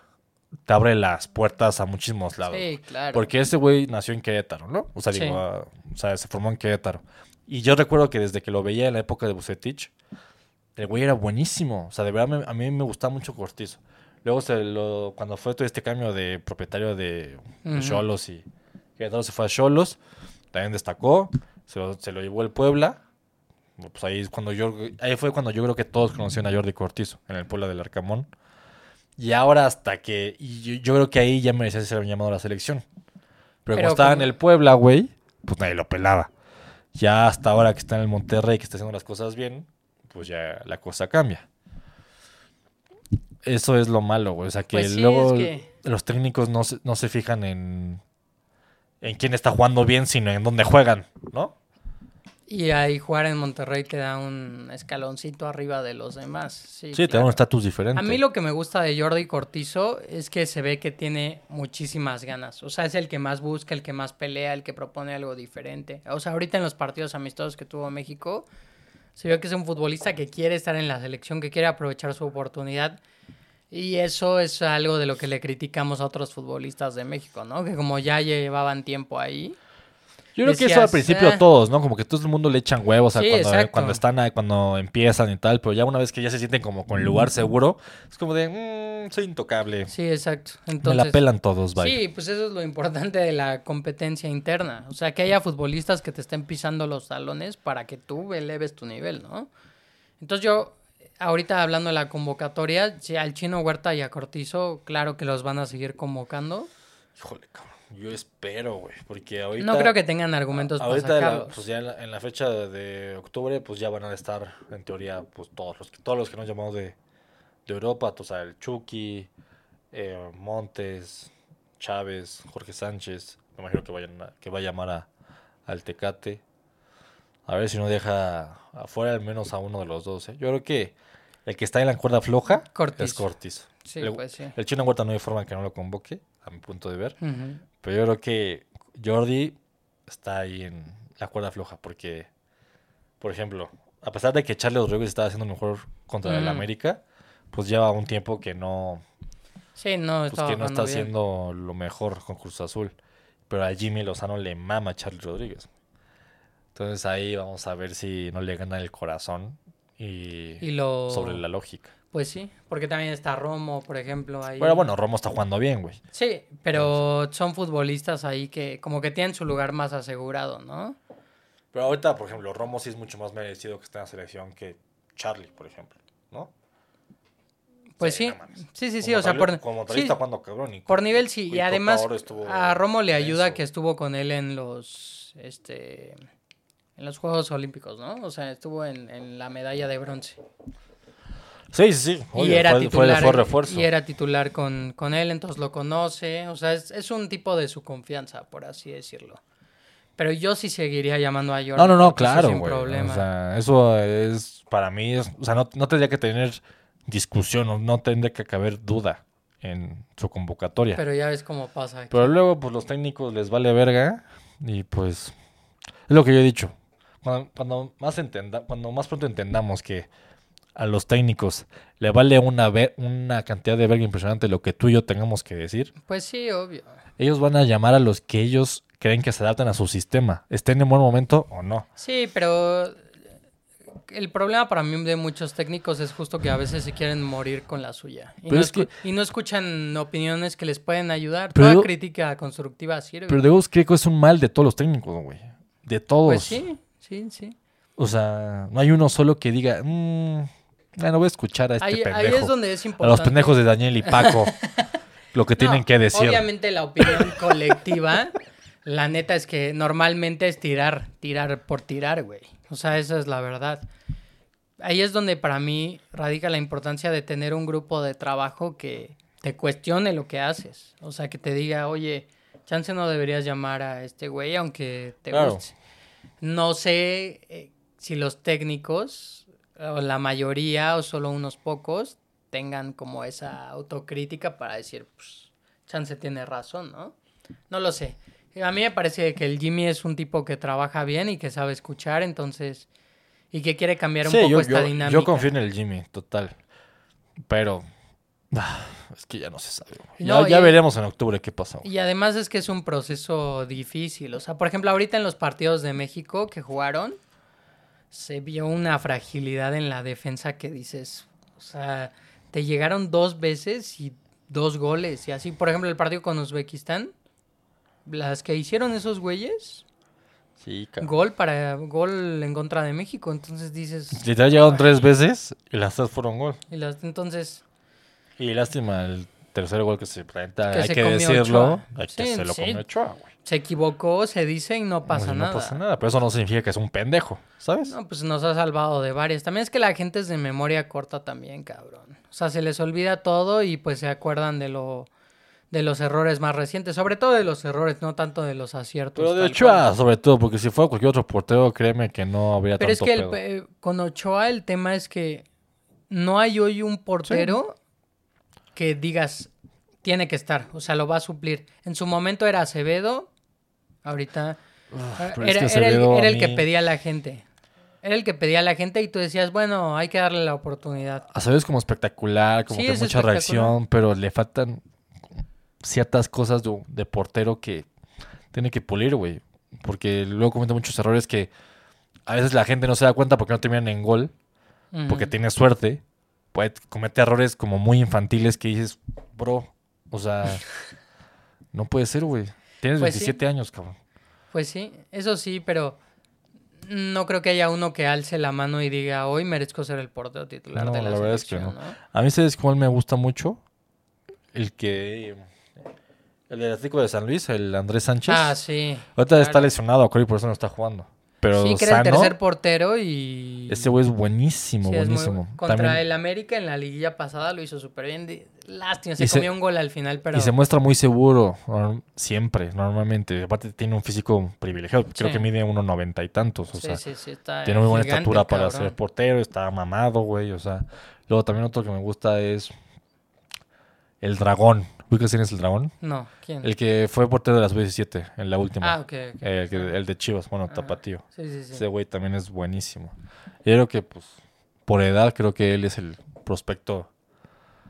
te abre las puertas a muchísimos lados. Sí, claro. Porque ese güey nació en Querétaro, ¿no? O sea, Sí. digo, ah, o sea, se formó en Querétaro. Y yo recuerdo que desde que lo veía en la época de Bucetich, el güey era buenísimo. O sea, de verdad me- a mí me gustaba mucho Cortizo. Luego, se lo, cuando fue todo este cambio de propietario de. Cholos y Querétaro se fue a Cholos, también destacó. Se lo, se lo llevó el Puebla. Pues ahí, es cuando yo, ahí fue cuando yo creo que todos conocían a Jordi Cortizo en el Puebla del Arcamón. Y ahora hasta que... Y yo, yo creo que ahí ya merecía ser llamado a la selección. Pero, Pero como estaba como- en el Puebla, güey, pues nadie lo pelaba. Ya hasta ahora que está en el Monterrey, que está haciendo las cosas bien, pues ya la cosa cambia. Eso es lo malo, güey. O sea, que Pues sí, luego es que- los técnicos no se, no se fijan en, en quién está jugando bien, sino en dónde juegan, ¿no? Y ahí jugar en Monterrey te da un escaloncito arriba de los demás. Sí, Sí, te da claro. un estatus diferente. A mí lo que me gusta de Jordi Cortizo es que se ve que tiene muchísimas ganas. O sea, es el que más busca, el que más pelea, el que propone algo diferente. O sea, ahorita en los partidos amistosos que tuvo México, se vio que es un futbolista que quiere estar en la selección, que quiere aprovechar su oportunidad. Y eso es algo de lo que le criticamos a otros futbolistas de México, ¿no? Que como ya llevaban tiempo ahí. Yo creo que eso al principio "Eh". todos, ¿no? Como que todo el mundo le echan huevos Sí, cuando, exacto. cuando están, cuando empiezan y tal, pero ya una vez que ya se sienten como con el lugar seguro, es como de, "Mm, soy intocable. Sí, exacto. Me Entonces, la pelan todos, bye. Sí, pues eso es lo importante de la competencia interna. O sea, que haya futbolistas que te estén pisando los talones para que tú eleves tu nivel, ¿no? Entonces yo, ahorita hablando de la convocatoria, si al Chino Huerta y a Cortizo, claro que los van a seguir convocando. Híjole, cabrón. Yo espero, güey, porque ahorita... no creo que tengan argumentos para Ahorita, sacarlos. pues ya en la, en la fecha de octubre, pues ya van a estar, en teoría, pues todos los que, todos los que nos llamamos de, de Europa, o sea, el Chucky, eh, Montes, Chávez, Jorge Sánchez, me imagino que, vayan a- que va a llamar a, al Tecate. A ver si no deja afuera al menos a uno de los dos. ¿eh? Yo creo que el que está en la cuerda floja es Cortiz. Sí, el, pues sí. el Chino Huerta no hay forma que no lo convoque, a mi punto de ver. Pero yo creo que Jordi está ahí en la cuerda floja porque, por ejemplo, a pesar de que Charles Rodríguez estaba haciendo mejor contra el. América, pues lleva un tiempo que no, Sí, no, pues que no está bien. haciendo lo mejor con Cruz Azul. Pero a Jimmy Lozano le mama a Charles Rodríguez. Entonces ahí vamos a ver si no le gana el corazón y, Y lo... sobre la lógica. Pues sí, porque también está Romo, por ejemplo, ahí. Pero bueno, Romo está jugando bien, güey. Sí, pero son futbolistas ahí que como que tienen su lugar más asegurado, ¿no? Pero ahorita, por ejemplo, Romo sí es mucho más merecido que esté en la selección que Charlie, por ejemplo, ¿no? Pues Sí, sí, sí, sí, sí, Como o sea, tal- por, como tal sí, está jugando cabrón. y- por nivel sí, y además a Romo le ayuda que estuvo con él en los, este, en los Juegos Olímpicos, ¿no? O sea, estuvo en, en la medalla de bronce. Sí, sí, sí. y era fue, titular. fue refuerzo. Y era titular con, con él, entonces lo conoce. O sea, es, es un tipo de su confianza, por así decirlo. Pero yo sí seguiría llamando a Jordan. No, no, no, claro, sin güey. problema. O sea, eso es para mí, es- o sea, no, no tendría que tener discusión, o no tendría que caber duda en su convocatoria. Pero, Pero ya ves cómo pasa. aquí. luego, pues los técnicos les vale verga y pues es lo que yo he dicho. Cuando, cuando más entenda, cuando más pronto entendamos que a los técnicos le vale una, una cantidad de verga impresionante lo que tú y yo tengamos que decir, Pues sí, obvio. ellos van a llamar a los que ellos creen que se adaptan a su sistema, estén en buen momento o no. Sí, pero el problema para mí de muchos técnicos es justo que a veces se quieren morir con la suya. Y, no, es que- escu- y no escuchan opiniones que les pueden ayudar. Pero Toda yo- crítica constructiva sirve. Pero creo que es un mal de todos los técnicos, güey. De todos. pues sí, sí, sí. O sea, no hay uno solo que diga, mmm, no voy a escuchar a este Ahí, ahí pendejo. es donde es a importante. los pendejos de Daniel y Paco. lo que tienen No, que decir. Obviamente la opinión colectiva, la neta es que normalmente es tirar, tirar por tirar, güey. O sea, esa es la verdad. Ahí es donde para mí radica la importancia de tener un grupo de trabajo que te cuestione lo que haces. O sea, que te diga, oye, chance no deberías llamar a este güey aunque te Claro. guste. No sé eh, si los técnicos, o la mayoría, o solo unos pocos, tengan como esa autocrítica para decir, pues, chance tiene razón, ¿no? No lo sé. A mí me parece que el Jimmy es un tipo que trabaja bien y que sabe escuchar, entonces, y que quiere cambiar un Sí, poco yo, esta yo- dinámica. yo confío en el Jimmy, total. Pero es que ya no se sabe. No, ya ya y- veremos en octubre qué pasa. Y además es que es un proceso difícil. O sea, por ejemplo, ahorita en los partidos de México que jugaron, se vio una fragilidad en la defensa que dices, o sea, te llegaron dos veces y dos goles. Y así, por ejemplo, el partido con Uzbekistán, las que hicieron esos güeyes, Sí. Gol para gol en contra de México. Entonces dices. Literal llegaron tres veces y las tres fueron gol. Y las, entonces. Y lástima el tercer gol que se presenta, Que hay se que decirlo, hay que Sí, se lo sí. comió Ochoa, güey. Se equivocó, se dice y no pasa No, nada. No pasa nada, pero eso no significa que es un pendejo, ¿sabes? No, pues nos ha salvado de varias. También es que la gente es de memoria corta también, cabrón. O sea, se les olvida todo y pues se acuerdan de lo de los errores más recientes, sobre todo de los errores, no tanto de los aciertos. Pero de Ochoa, cual. sobre todo, porque si fuera cualquier otro portero, créeme que no habría Pero es que el pedo. con Ochoa el tema es que no hay hoy un portero que digas tiene que estar, o sea, lo va a suplir. En su momento era Acevedo, ahorita Ah, es era, que era el, Acevedo a era el que pedía a la gente. Era el que pedía a la gente y tú decías, bueno, hay que darle la oportunidad. Acevedo es como espectacular, como Sí, que es mucha reacción, pero le faltan ciertas cosas de, de portero que tiene que pulir, güey. Porque luego comete muchos errores que a veces la gente no se da cuenta porque no terminan en gol, porque tiene suerte. Puede cometer errores como muy infantiles que dices, bro, o sea, no puede ser, güey. Tienes Pues sí. 27 años, cabrón. Pues sí, eso sí, pero no creo que haya uno que alce la mano y diga, hoy merezco ser el portero titular No, de la, la verdad es que selección", no. ¿no? A mí, ¿sabes cuál me gusta mucho? El que... El del Atlético de San Luis, el Andrés Sánchez. Ah, sí. Ahorita está lesionado, creo, y por eso no está jugando. Pero sí, que era el tercer portero y... ese güey es buenísimo, Sí, es muy buenísimo. bu- Contra También- el América en la liguilla pasada lo hizo súper bien. Lástima, se se- comió un gol al final, pero... Y se muestra muy seguro, siempre, normalmente. Aparte tiene un físico privilegiado, creo Sí. que mide 1.90 y tantos, o sí, sea, sí, sí, está tiene muy buena estatura para ser portero, está mamado, güey, o sea. Luego también otro que me gusta es el dragón. ¿Ubicas quién es el dragón? No, ¿quién? El que fue portero de las 17 en la última. Ah, ok, ok. el, que- el de Chivas, bueno, Ah, Tapatío. Sí, sí, sí. Ese güey también es buenísimo. Yo creo que, pues, por edad, creo que él es el prospecto,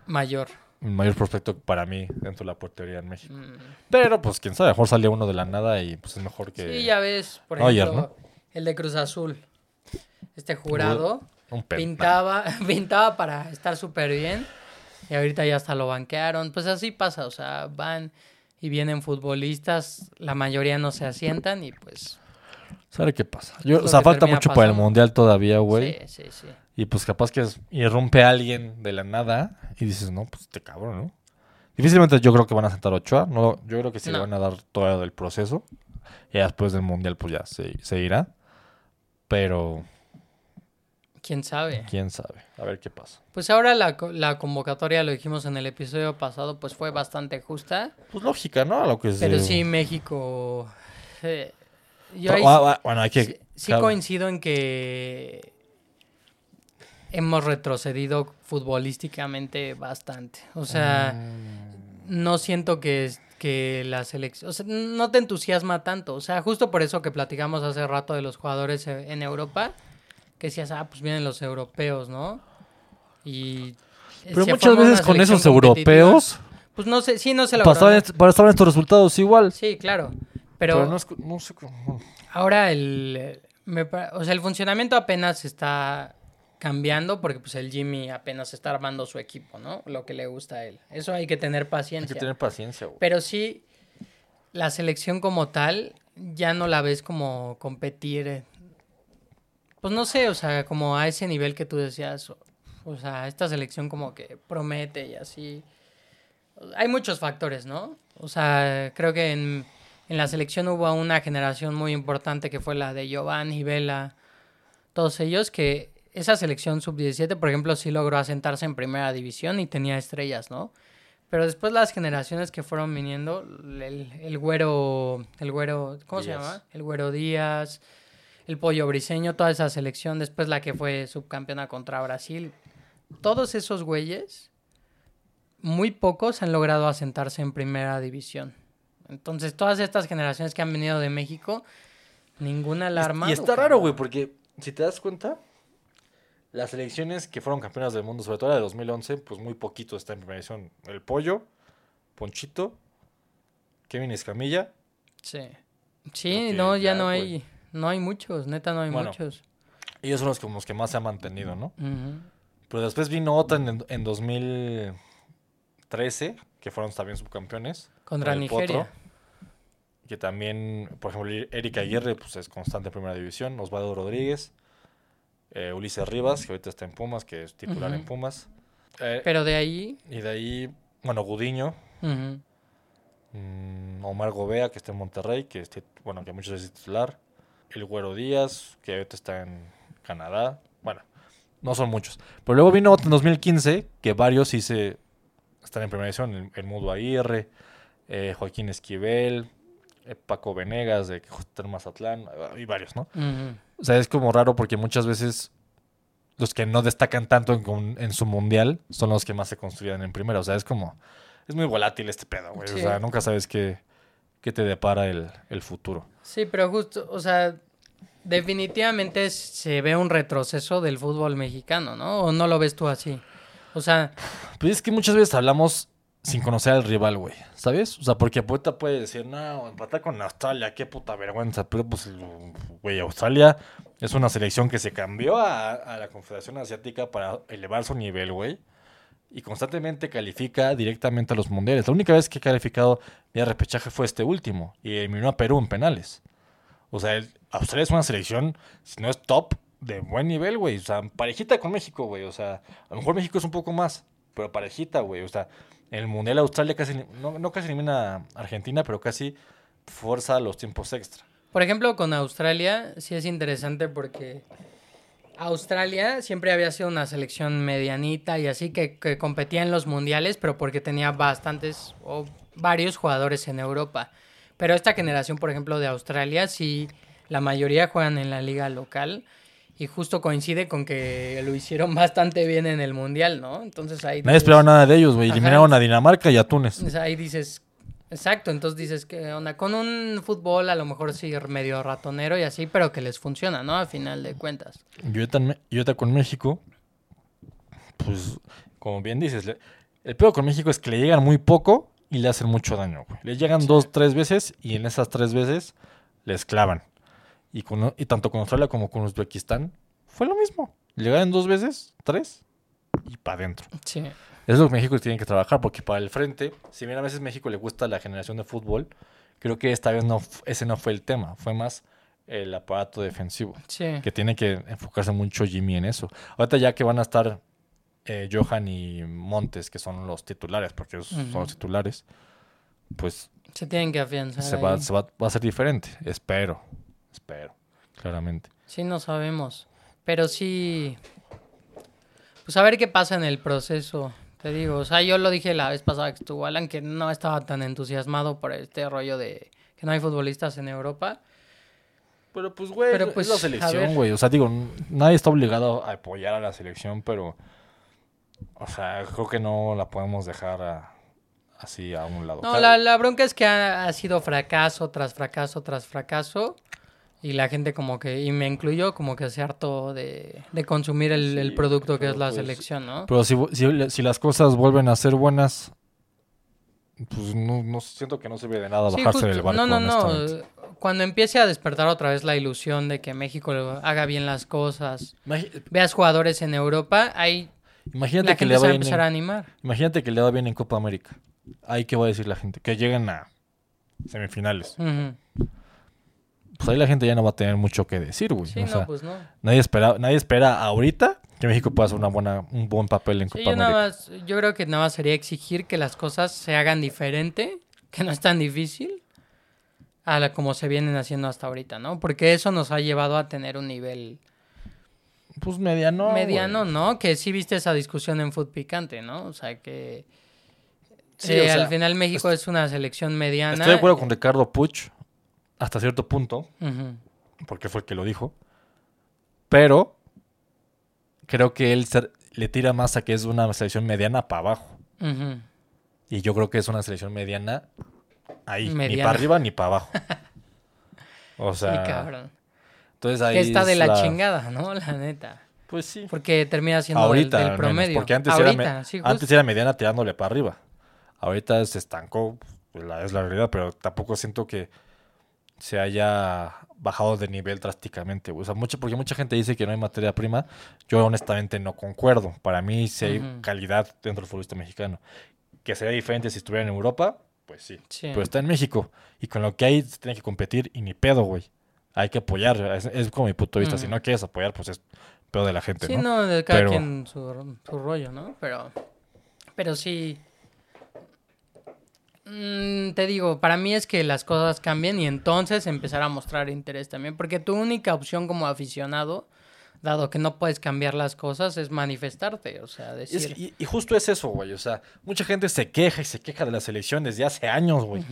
Mayor. el mayor prospecto para mí dentro de la portería en México. Mm. Pero, pues, quién sabe, mejor sale uno de la nada y, pues, es mejor que Sí, ya ves, por ejemplo, el de Cruz Azul. Este jurado un pintaba, pintaba para estar súper bien y ahorita ya hasta lo banquearon. Pues así pasa, o sea, van y vienen futbolistas, la mayoría no se asientan y pues... ¿Sabe qué pasa? Yo, o sea, falta mucho para el. Mundial todavía, güey. Sí, sí, sí. Y, pues, capaz que es- irrumpe alguien de la nada y dices, no, pues, te cabrón, ¿no? Difícilmente yo creo que van a sentar a Ochoa. No, yo creo que sí le No. van a dar todo el proceso. Y después del Mundial, pues, ya se, se irá. Pero... ¿Quién sabe? quién sabe. A ver qué pasa. Pues ahora la, la convocatoria, lo dijimos en el episodio pasado, pues fue bastante justa. Pues lógica, ¿no? A lo que se... Pero sí, México... eh, yo Pero, ahí ah, ah, bueno, hay que... sí, sí claro. coincido en que hemos retrocedido futbolísticamente bastante. O sea, Mm. no siento que, es- que la selección... O sea, no te entusiasma tanto. O sea, justo por eso que platicamos hace rato de los jugadores en Europa, que decías, ah, pues vienen los europeos, ¿no? Y... Pero muchas veces con esos europeos Pues no sé, sí, no se lo pasaban, pasaban estos resultados igual. Sí, claro. Pero, Pero, no, es- no sé cómo- ahora el, me o sea, el funcionamiento apenas está cambiando porque pues el Jimmy apenas está armando su equipo, ¿no? Lo que le gusta a él. Eso hay que tener Hay paciencia. que tener paciencia, güey. Pero sí, la selección como tal, ya no la ves como competir. Pues no sé, o sea, como a ese nivel que tú decías. O, o sea, esta selección como que promete y así. Hay muchos factores, ¿no? O sea, creo que en, en la selección hubo una generación muy importante que fue la de Giovanni, Vela, todos ellos que esa selección sub-17, por ejemplo, sí logró asentarse en primera división y tenía estrellas, ¿no? Pero después las generaciones que fueron viniendo, el, el güero, el güero, ¿cómo se llama? El güero Díaz, el pollo briseño, toda esa selección, después la que fue subcampeona contra Brasil, todos esos güeyes, muy pocos han logrado asentarse en primera división. Entonces, todas estas generaciones que han venido de México, ninguna la ha armado, y está raro, güey, porque si te das cuenta, las selecciones que fueron campeonas del mundo, sobre todo la de 2011, pues muy poquito está en primera división. El Pollo, Ponchito, Kevin Escamilla. Sí. Sí, no, ya ya, no hay, no hay muchos, neta no hay Bueno. muchos. Ellos son los, como los que más se han mantenido, ¿no? Pero después vino otra en, en 2013, que fueron también subcampeones. Contra Nigeria. Potro. que también, por ejemplo, Erika Aguirre, pues es constante en primera división, Osvaldo Rodríguez, eh, Ulises Rivas, que ahorita está en Pumas, que es titular en. Pumas. Eh, Pero de ahí. y de ahí, bueno, Gudiño, mm, Omar Gobea, que está en Monterrey, que es, tit- bueno, que muchos es titular. El Güero Díaz, que ahorita está en Canadá. Bueno, no son muchos. Pero luego vino otro en 2015, que varios sí se están en primera división. El, el Mudo Aguirre, eh, Joaquín Esquivel, eh, Paco Venegas, de en Mazatlán, y varios, ¿no? O sea, es como raro porque muchas veces los que no destacan tanto en, su mundial son los que más se construyen en primera. O sea, es como. Es muy volátil este pedo, güey. Sí. O sea, nunca sabes qué, qué te depara el, el futuro. Sí, pero justo, o sea, definitivamente se ve un retroceso del fútbol mexicano, ¿no? ¿O no lo ves tú así? O sea, Pues es que muchas veces hablamos sin conocer al rival, güey. ¿Sabes? O sea, porque Puerta puede decir, no, empatar con Australia, qué puta vergüenza. Pero pues, güey, Australia es una selección que se cambió a, a la Confederación Asiática para elevar su nivel, güey. Y constantemente califica directamente a los mundiales. La única vez que ha calificado vía repechaje fue este último. Y eliminó a Perú en penales. O sea, el- Australia es una selección, si no es top, de buen nivel, güey. O sea, parejita con México, güey. O sea, a lo mejor México es un poco más, pero parejita, güey. O sea, el Mundial Australia casi, no, no casi elimina a Argentina, pero casi fuerza los tiempos extra. por ejemplo, con Australia sí es interesante porque Australia siempre había sido una selección medianita y así que, que competía en los mundiales, pero porque tenía bastantes o varios jugadores en Europa. Pero esta generación, por ejemplo, de Australia, sí, la mayoría juegan en la liga local y justo coincide con que lo hicieron bastante bien en el mundial, ¿no? Entonces ahí Nadie dices- esperaba nada de ellos, güey. Eliminaron a Dinamarca y a Túnez. ahí dices, exacto, entonces dices que onda, con un fútbol a lo mejor sí medio ratonero y así, pero que les funciona, ¿no? A final de cuentas. Y ahorita, en Me- y ahorita con México, pues, como bien dices, le- el peor con México es que le llegan muy poco y le hacen mucho daño, güey. Le llegan dos, tres veces y en esas tres veces les clavan. Y, con, y tanto con Australia como con Uzbekistán fue lo mismo. Llegaron dos veces, tres, y para adentro. Sí. Eso es lo que México tiene que trabajar, porque para el frente, si bien a veces México le gusta la generación de fútbol, creo que esta vez no, ese no fue el tema, fue más el aparato defensivo Sí. que tiene que enfocarse mucho Jimmy en eso. Ahorita ya que van a estar eh, Johan y Montes, que son los titulares, porque ellos son los titulares, pues Se tienen que afianzar. se, va, se va- va a ser diferente. Espero, espero, claramente. Sí, no sabemos. Pero sí. Pues a ver qué pasa en el proceso. Te digo, o sea, yo lo dije la vez pasada que estuvo Alan, que no estaba tan entusiasmado por este rollo de que no hay futbolistas en Europa. Pero pues, güey, Pero, es pues, la a selección, güey. O sea, digo, nadie está obligado a apoyar a la selección, pero, o sea, creo que no la podemos dejar a- así a un lado. No, la, la bronca es que ha, ha sido fracaso tras fracaso tras fracaso. Y la gente como que, y me incluyo, como que se hartó de, de consumir el, producto que es la pues, selección, ¿no? Pero si, si, si las cosas vuelven a ser buenas, pues no, no siento que no sirve de nada Sí, bajarse justo. del barco. No, no, no. Cuando empiece a despertar otra vez la ilusión de que México haga bien las cosas, veas jugadores en Europa, ahí Imagínate la que le gente se va va a empezar a animar. imagínate que le va bien en Copa América. Ahí qué va a decir la gente, que lleguen a semifinales. Ujú. Pues ahí la gente ya no va a tener mucho que decir, güey. Sí, o no, sea, pues no. nadie espera, nadie espera ahorita que México pueda hacer una buena, un buen papel en Sí, Copa yo, nada América. más, yo creo que nada más sería exigir que las cosas se hagan diferente, que no es tan difícil, a la como se vienen haciendo hasta ahorita, ¿no? Porque eso nos ha llevado a tener un nivel Pues mediano. mediano. ¿no? Que sí viste esa discusión en Foot Picante, ¿no? O sea que Sí, eh, o sea, al final México es una selección mediana. Estoy de acuerdo con Ricardo Puch hasta cierto punto, porque fue el que lo dijo. Pero creo que él se- le tira más a que es una selección mediana para abajo. Y yo creo que es una selección mediana ahí, ni para arriba ni para abajo. O Sí, sea, cabrón. entonces ahí está es de la, chingada, ¿no? La neta. Pues sí. Porque termina siendo Ahorita, del, menos, promedio. porque antes, Ahorita, era, me- sí, antes era mediana tirándole para arriba. Ahorita se estancó, pues, la, es la realidad, pero tampoco siento que se haya bajado de nivel drásticamente. O sea, mucho, porque mucha gente dice que no hay materia prima. Yo honestamente no concuerdo. Para mí sí hay Ujú. calidad dentro del futbolista mexicano. Que sería diferente si estuviera en Europa, Pues sí. Sí. Pero está en México. Y con lo que hay se tiene que competir y ni pedo, güey. Hay que apoyar. Es, es como mi punto de vista. Si Ujú. no quieres apoyar, pues es pedo de la gente, Sí, ¿no? no, de cada Pero- quien su, su rollo, ¿no? Pero, pero sí. Mm, te digo, para mí es que las cosas cambien y entonces empezar a mostrar interés también. Porque tu única opción como aficionado, dado que no puedes cambiar las cosas, es manifestarte. O sea, es decir. que- y- y justo es eso, güey. O sea, mucha gente se queja y se queja de la selección desde hace años, güey.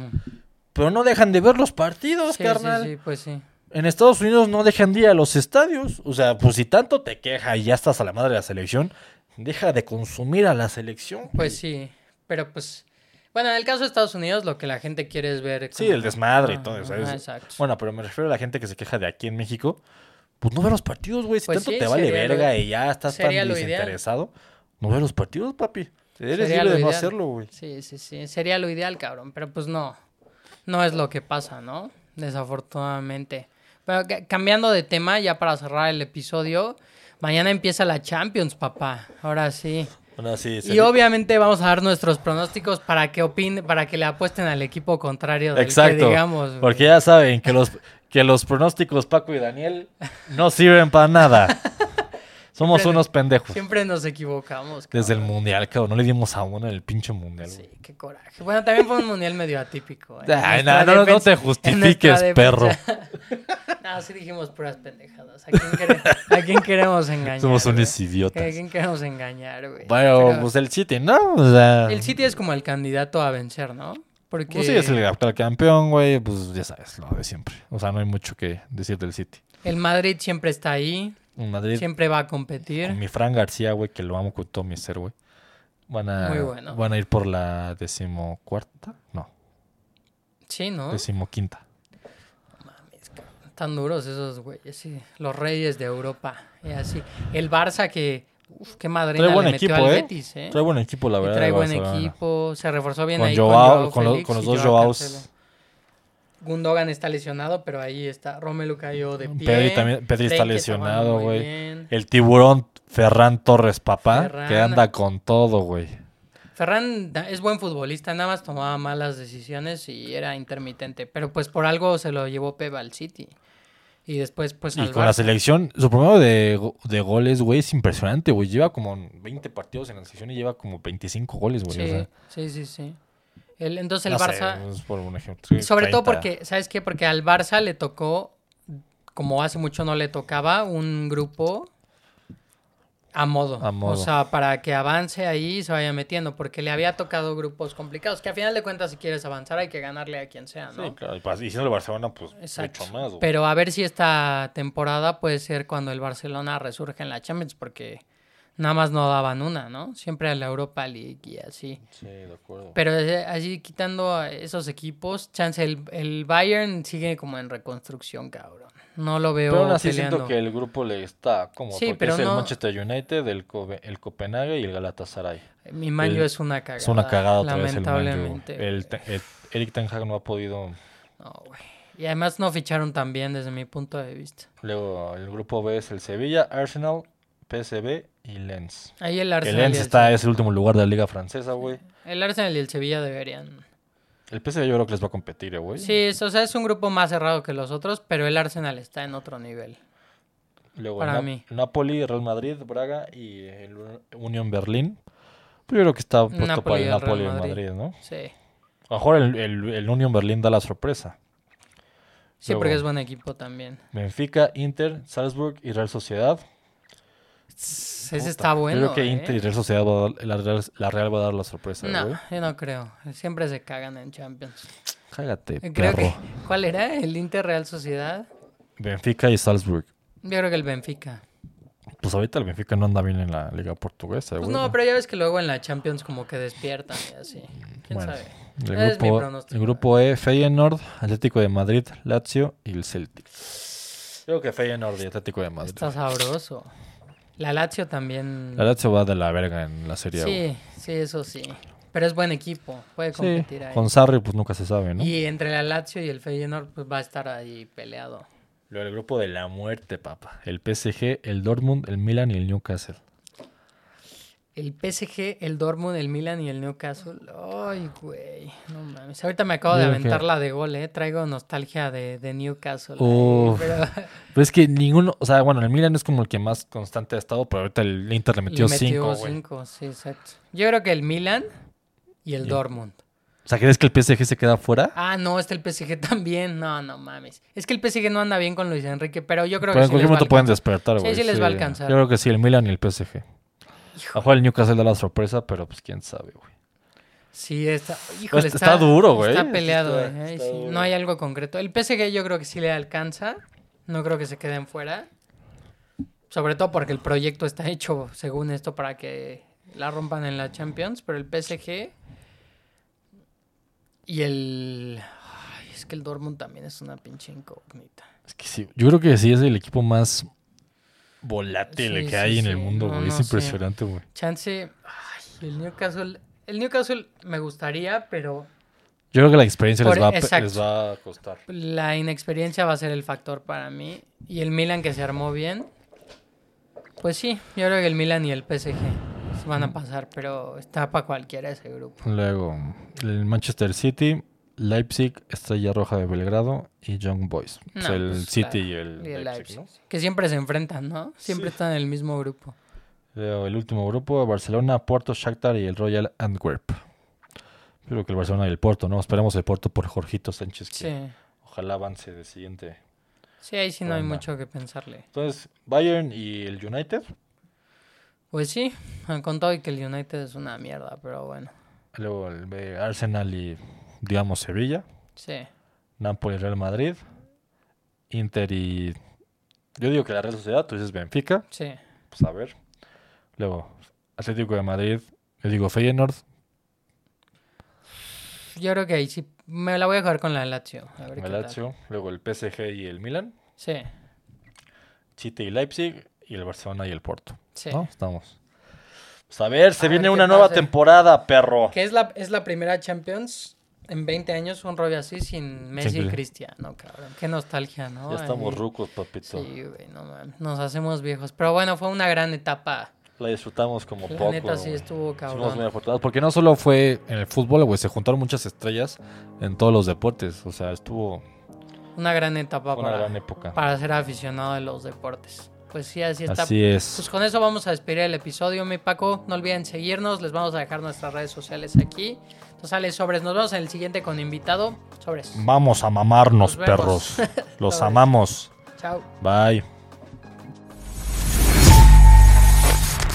Pero no dejan de ver los partidos, Sí, sí, carnal. sí, pues sí. En Estados Unidos no dejan de ir a los estadios. O sea, pues si tanto te queja y ya estás a la madre de la selección, deja de consumir a la selección. Pues sí. Pero pues. Bueno, en el caso de Estados Unidos, lo que la gente quiere es ver. Sí, el desmadre y todo eso. exacto. Bueno, pero me refiero a la gente que se queja de aquí en México. Pues no ve los partidos, güey. Si Pues tanto sí, te vale lo- verga y ya estás tan ideal. desinteresado, no ve los partidos, papi. Eres Sería libre de no ideal. hacerlo, güey. Sí, sí, sí. Sería lo ideal, cabrón. Pero pues no. No es lo que pasa, ¿no? Desafortunadamente. Pero ca- cambiando de tema, ya para cerrar el episodio, mañana empieza la Champions, papá. Ahora sí. Bueno, sí, Y obviamente vamos a dar nuestros pronósticos para que opinen, para que le apuesten al equipo contrario del Exacto. que digamos. Porque ya saben que los, que los pronósticos Paco y Daniel no sirven para nada. Somos Siempre- unos pendejos. Siempre nos equivocamos. cabrón. Desde el mundial, cabrón. No le dimos a uno en el pinche mundial. Sí, güey. qué coraje. Bueno, también fue un mundial medio atípico. ¿eh? Ay, no, te justifiques, perro. no, sí dijimos puras pendejadas. ¿A quién, quere- a quién queremos engañar? Somos güey? unos ¿A idiotas. quién queremos engañar, güey? Bueno, Pero pues el City, ¿no? O sea, el City es como el candidato a vencer, ¿no? Porque pues sí, es el actual campeón, güey. Pues ya sabes, lo de siempre. O sea, no hay mucho que decir del City. el Madrid siempre está ahí, En Madrid, siempre va a con competir. mi Fran García, güey, que lo amo con todo mi ser, güey. Van a, Muy bueno. van a ir por la decimocuarta, no, Sí, ¿no? decimoquinta. Están duros esos güeyes, sí. Los reyes de Europa. Y así. El Barça que... Uf, qué madrina Trae buen le metió equipo, al ¿eh? Betis, ¿eh? Trae buen equipo, la Y verdad. trae buen equipo, se reforzó bien Con ahí Joao- con Joao con lo- Félix con los dos Joao Joaos. Gundogan está lesionado, pero ahí está. Romelu cayó de pie. Pedri también- Pedri está lesionado, güey. El tiburón Ferran Torres, papá, Ferran. que anda con todo, güey. Ferran es buen futbolista, nada más tomaba malas decisiones y era intermitente. Pero pues por algo se lo llevó Pep al City. Y después pues Y con la selección, su promedio de, de goles, güey, es impresionante, güey. Lleva como 20 partidos en la selección y lleva como 25 goles, güey. o Sí, sea, sí, sí, sí. El- entonces el no Barça... es por un ejemplo. Sí, Sobre todo 30. porque, ¿sabes qué? Porque al Barça le tocó, como hace mucho no le tocaba, un grupo a modo. A modo. O sea, para que avance ahí y se vaya metiendo, porque le había tocado grupos complicados, que a final de cuentas si quieres avanzar hay que ganarle a quien sea, ¿no? Sí, claro. Y pas- y siendo el Barcelona, pues Exacto. mucho más, güey. Pero a ver si esta temporada puede ser cuando el Barcelona resurge en la Champions, porque nada más no daban una, ¿no? Siempre a la Europa League y así. Sí, de acuerdo. Pero eh, allí quitando a esos equipos, chance, el, el Bayern sigue como en reconstrucción, cabrón. No lo veo Pero aún así peleando. siento que el grupo le está como Sí, porque pero es el Manchester United, el, Kobe- el Copenhague y el Galatasaray. Mi Manju el- es una cagada. Es una cagada otra vez el. Lamentablemente. El, te- el- Eric Ten Hag no ha podido. No, güey. Y además no ficharon tan bien desde mi punto de vista. Luego el grupo B es el Sevilla, Arsenal, PSV y Lens. Ahí el El Arsenal. Lens y el, está, es el último lugar de la liga francesa, güey. el Arsenal y el Sevilla deberían. El PSV yo creo que les va a competir, eh, güey. Sí, es- o sea, es un grupo más cerrado que los otros, pero el Arsenal está en otro nivel. Luego para el mí. Napoli, Real Madrid, Braga y el Unión Berlín. Pues yo creo que está puesto Napoli para y el el Napoli en Madrid. Madrid, ¿no? Sí. A lo mejor el, el, el Unión Berlín da la sorpresa. Sí, Luego- porque es buen equipo también. Benfica, Inter, Salzburg y Real Sociedad. Ese está bueno. Yo creo que ¿eh? Inter y Real Sociedad va a dar- la, Real, la Real va a dar la sorpresa, No, güey. yo no creo. Siempre se cagan en Champions. Cágate, Eh, Creo perro. que, ¿Cuál era? ¿El Inter Real Sociedad? Benfica y Salzburg. Yo creo que el Benfica. Pues ahorita el Benfica no anda bien en la liga portuguesa, Pues güey. no, pero ya ves que luego en la Champions como que despiertan y así. ¿Quién Bueno, sabe? El es mi grupo, pronóstico. el grupo E, Feyenoord, Atlético de Madrid, Lazio y el Celtic. Creo que Feyenoord y Atlético de Madrid. Está sabroso. La Lazio también. La Lazio va de la verga en la serie. Sí, sí, eso sí. Pero es buen equipo. Puede Sí, competir ahí. con Sarri pues nunca se sabe, ¿no? Y entre la Lazio y el Feyenoord pues va a estar ahí peleado. Luego el grupo de la muerte, papá. El PSG, el Dortmund, el Milan y el Newcastle. El PSG, el Dortmund, el Milan y el Newcastle. Ay, güey. No mames. Ahorita me acabo de aventar que- la de gol, ¿eh? Traigo nostalgia de, de Newcastle. Uf. Pero Pero es que ninguno, o sea, bueno, el Milan es como el que más constante ha estado, pero ahorita el Inter le metió le metió 5, güey. cinco, sí, exacto. Yo creo que el Milan y el Y- Dortmund. O sea, ¿crees que el PSG se queda fuera? Ah, no, está el PSG también. No, no mames. Es que el PSG no anda bien con Luis Enrique, pero yo creo Pero que en sí cualquier les va a momento pueden despertar, Sí, güey. sí les va a alcanzar. Yo creo que sí, el Milan y el PSG. A lo mejor el Newcastle da la sorpresa, pero pues quién sabe, güey. Sí, está, híjole, Está- está duro, güey. Está peleado, Está- güey. está Sí, duro. No hay algo concreto. El PSG yo creo que sí le alcanza. No creo que se queden fuera. Sobre todo porque el proyecto está hecho, según esto, para que la rompan en la Champions. Pero el PSG y el... Ay, es que el Dortmund también es una pinche incógnita. Es que sí, yo creo que sí es el equipo más volátil Sí, que sí, hay en el mundo, güey. no es impresionante, güey. Chance... Ay, el Newcastle... El Newcastle me gustaría, pero Yo creo que la experiencia Por- les va, exacto. les va a costar. La inexperiencia va a ser el factor para mí. Y el Milan que se armó bien. Pues sí, yo creo que el Milan y el PSG van a pasar, pero está para cualquiera ese grupo. Luego, el Manchester City, Leipzig, Estrella Roja de Belgrado y Young Boys. O sea, No, el pues, City claro. y el, Y el Leipzig, Leipzig. ¿no? Que siempre se enfrentan, ¿no? Siempre Sí. están en el mismo grupo. El último grupo, Barcelona, Porto, Shakhtar y el Royal Antwerp. Creo que el Barcelona y el Porto, ¿no? Esperemos el Porto por Jorgito Sánchez, que Sí. ojalá avance de siguiente. Sí, ahí sí no hay mucho que pensarle. Entonces, Bayern y el United. Pues sí, han contado que el United es una mierda, pero bueno. Luego el Arsenal y, digamos, Sevilla. Sí. Napoli, Real Madrid. Inter y... Yo digo que la Real Sociedad, tú dices Benfica. Sí. Pues a ver. Luego, Atlético de Madrid. Yo digo Feyenoord. Yo creo que ahí sí. Me la voy a jugar con la Lazio. A ver El. Lazio. Luego el PSG y el Milan. Sí, City y Leipzig. Y el Barcelona y el Porto. sí. ¿No? Estamos. Pues a ver, se A viene ver una nueva temporada, perro. Que es la, es la primera Champions en 20 años, un rollo así, sin Messi y Cri- Cristiano, cabrón. Qué nostalgia, ¿no? Ya estamos Ahí- rucos, papito. Sí, güey, no mames. Nos hacemos viejos. Pero bueno, fue una gran etapa. La disfrutamos como La poco. neta sí estuvo Fuimos muy cabrón. afortunados, porque no solo fue en el fútbol, güey, se juntaron muchas estrellas en todos los deportes. O sea, estuvo Una gran etapa una para, gran época. para ser aficionado de los deportes. Pues sí, así está. Así Pues es. con eso vamos a despedir el episodio, mi Paco. No olviden seguirnos, les vamos a dejar nuestras redes sociales aquí. Entonces sale sobres, nos vemos en el siguiente con invitado. Sobres. Vamos a mamarnos, perros. Los amamos. Chao. Bye.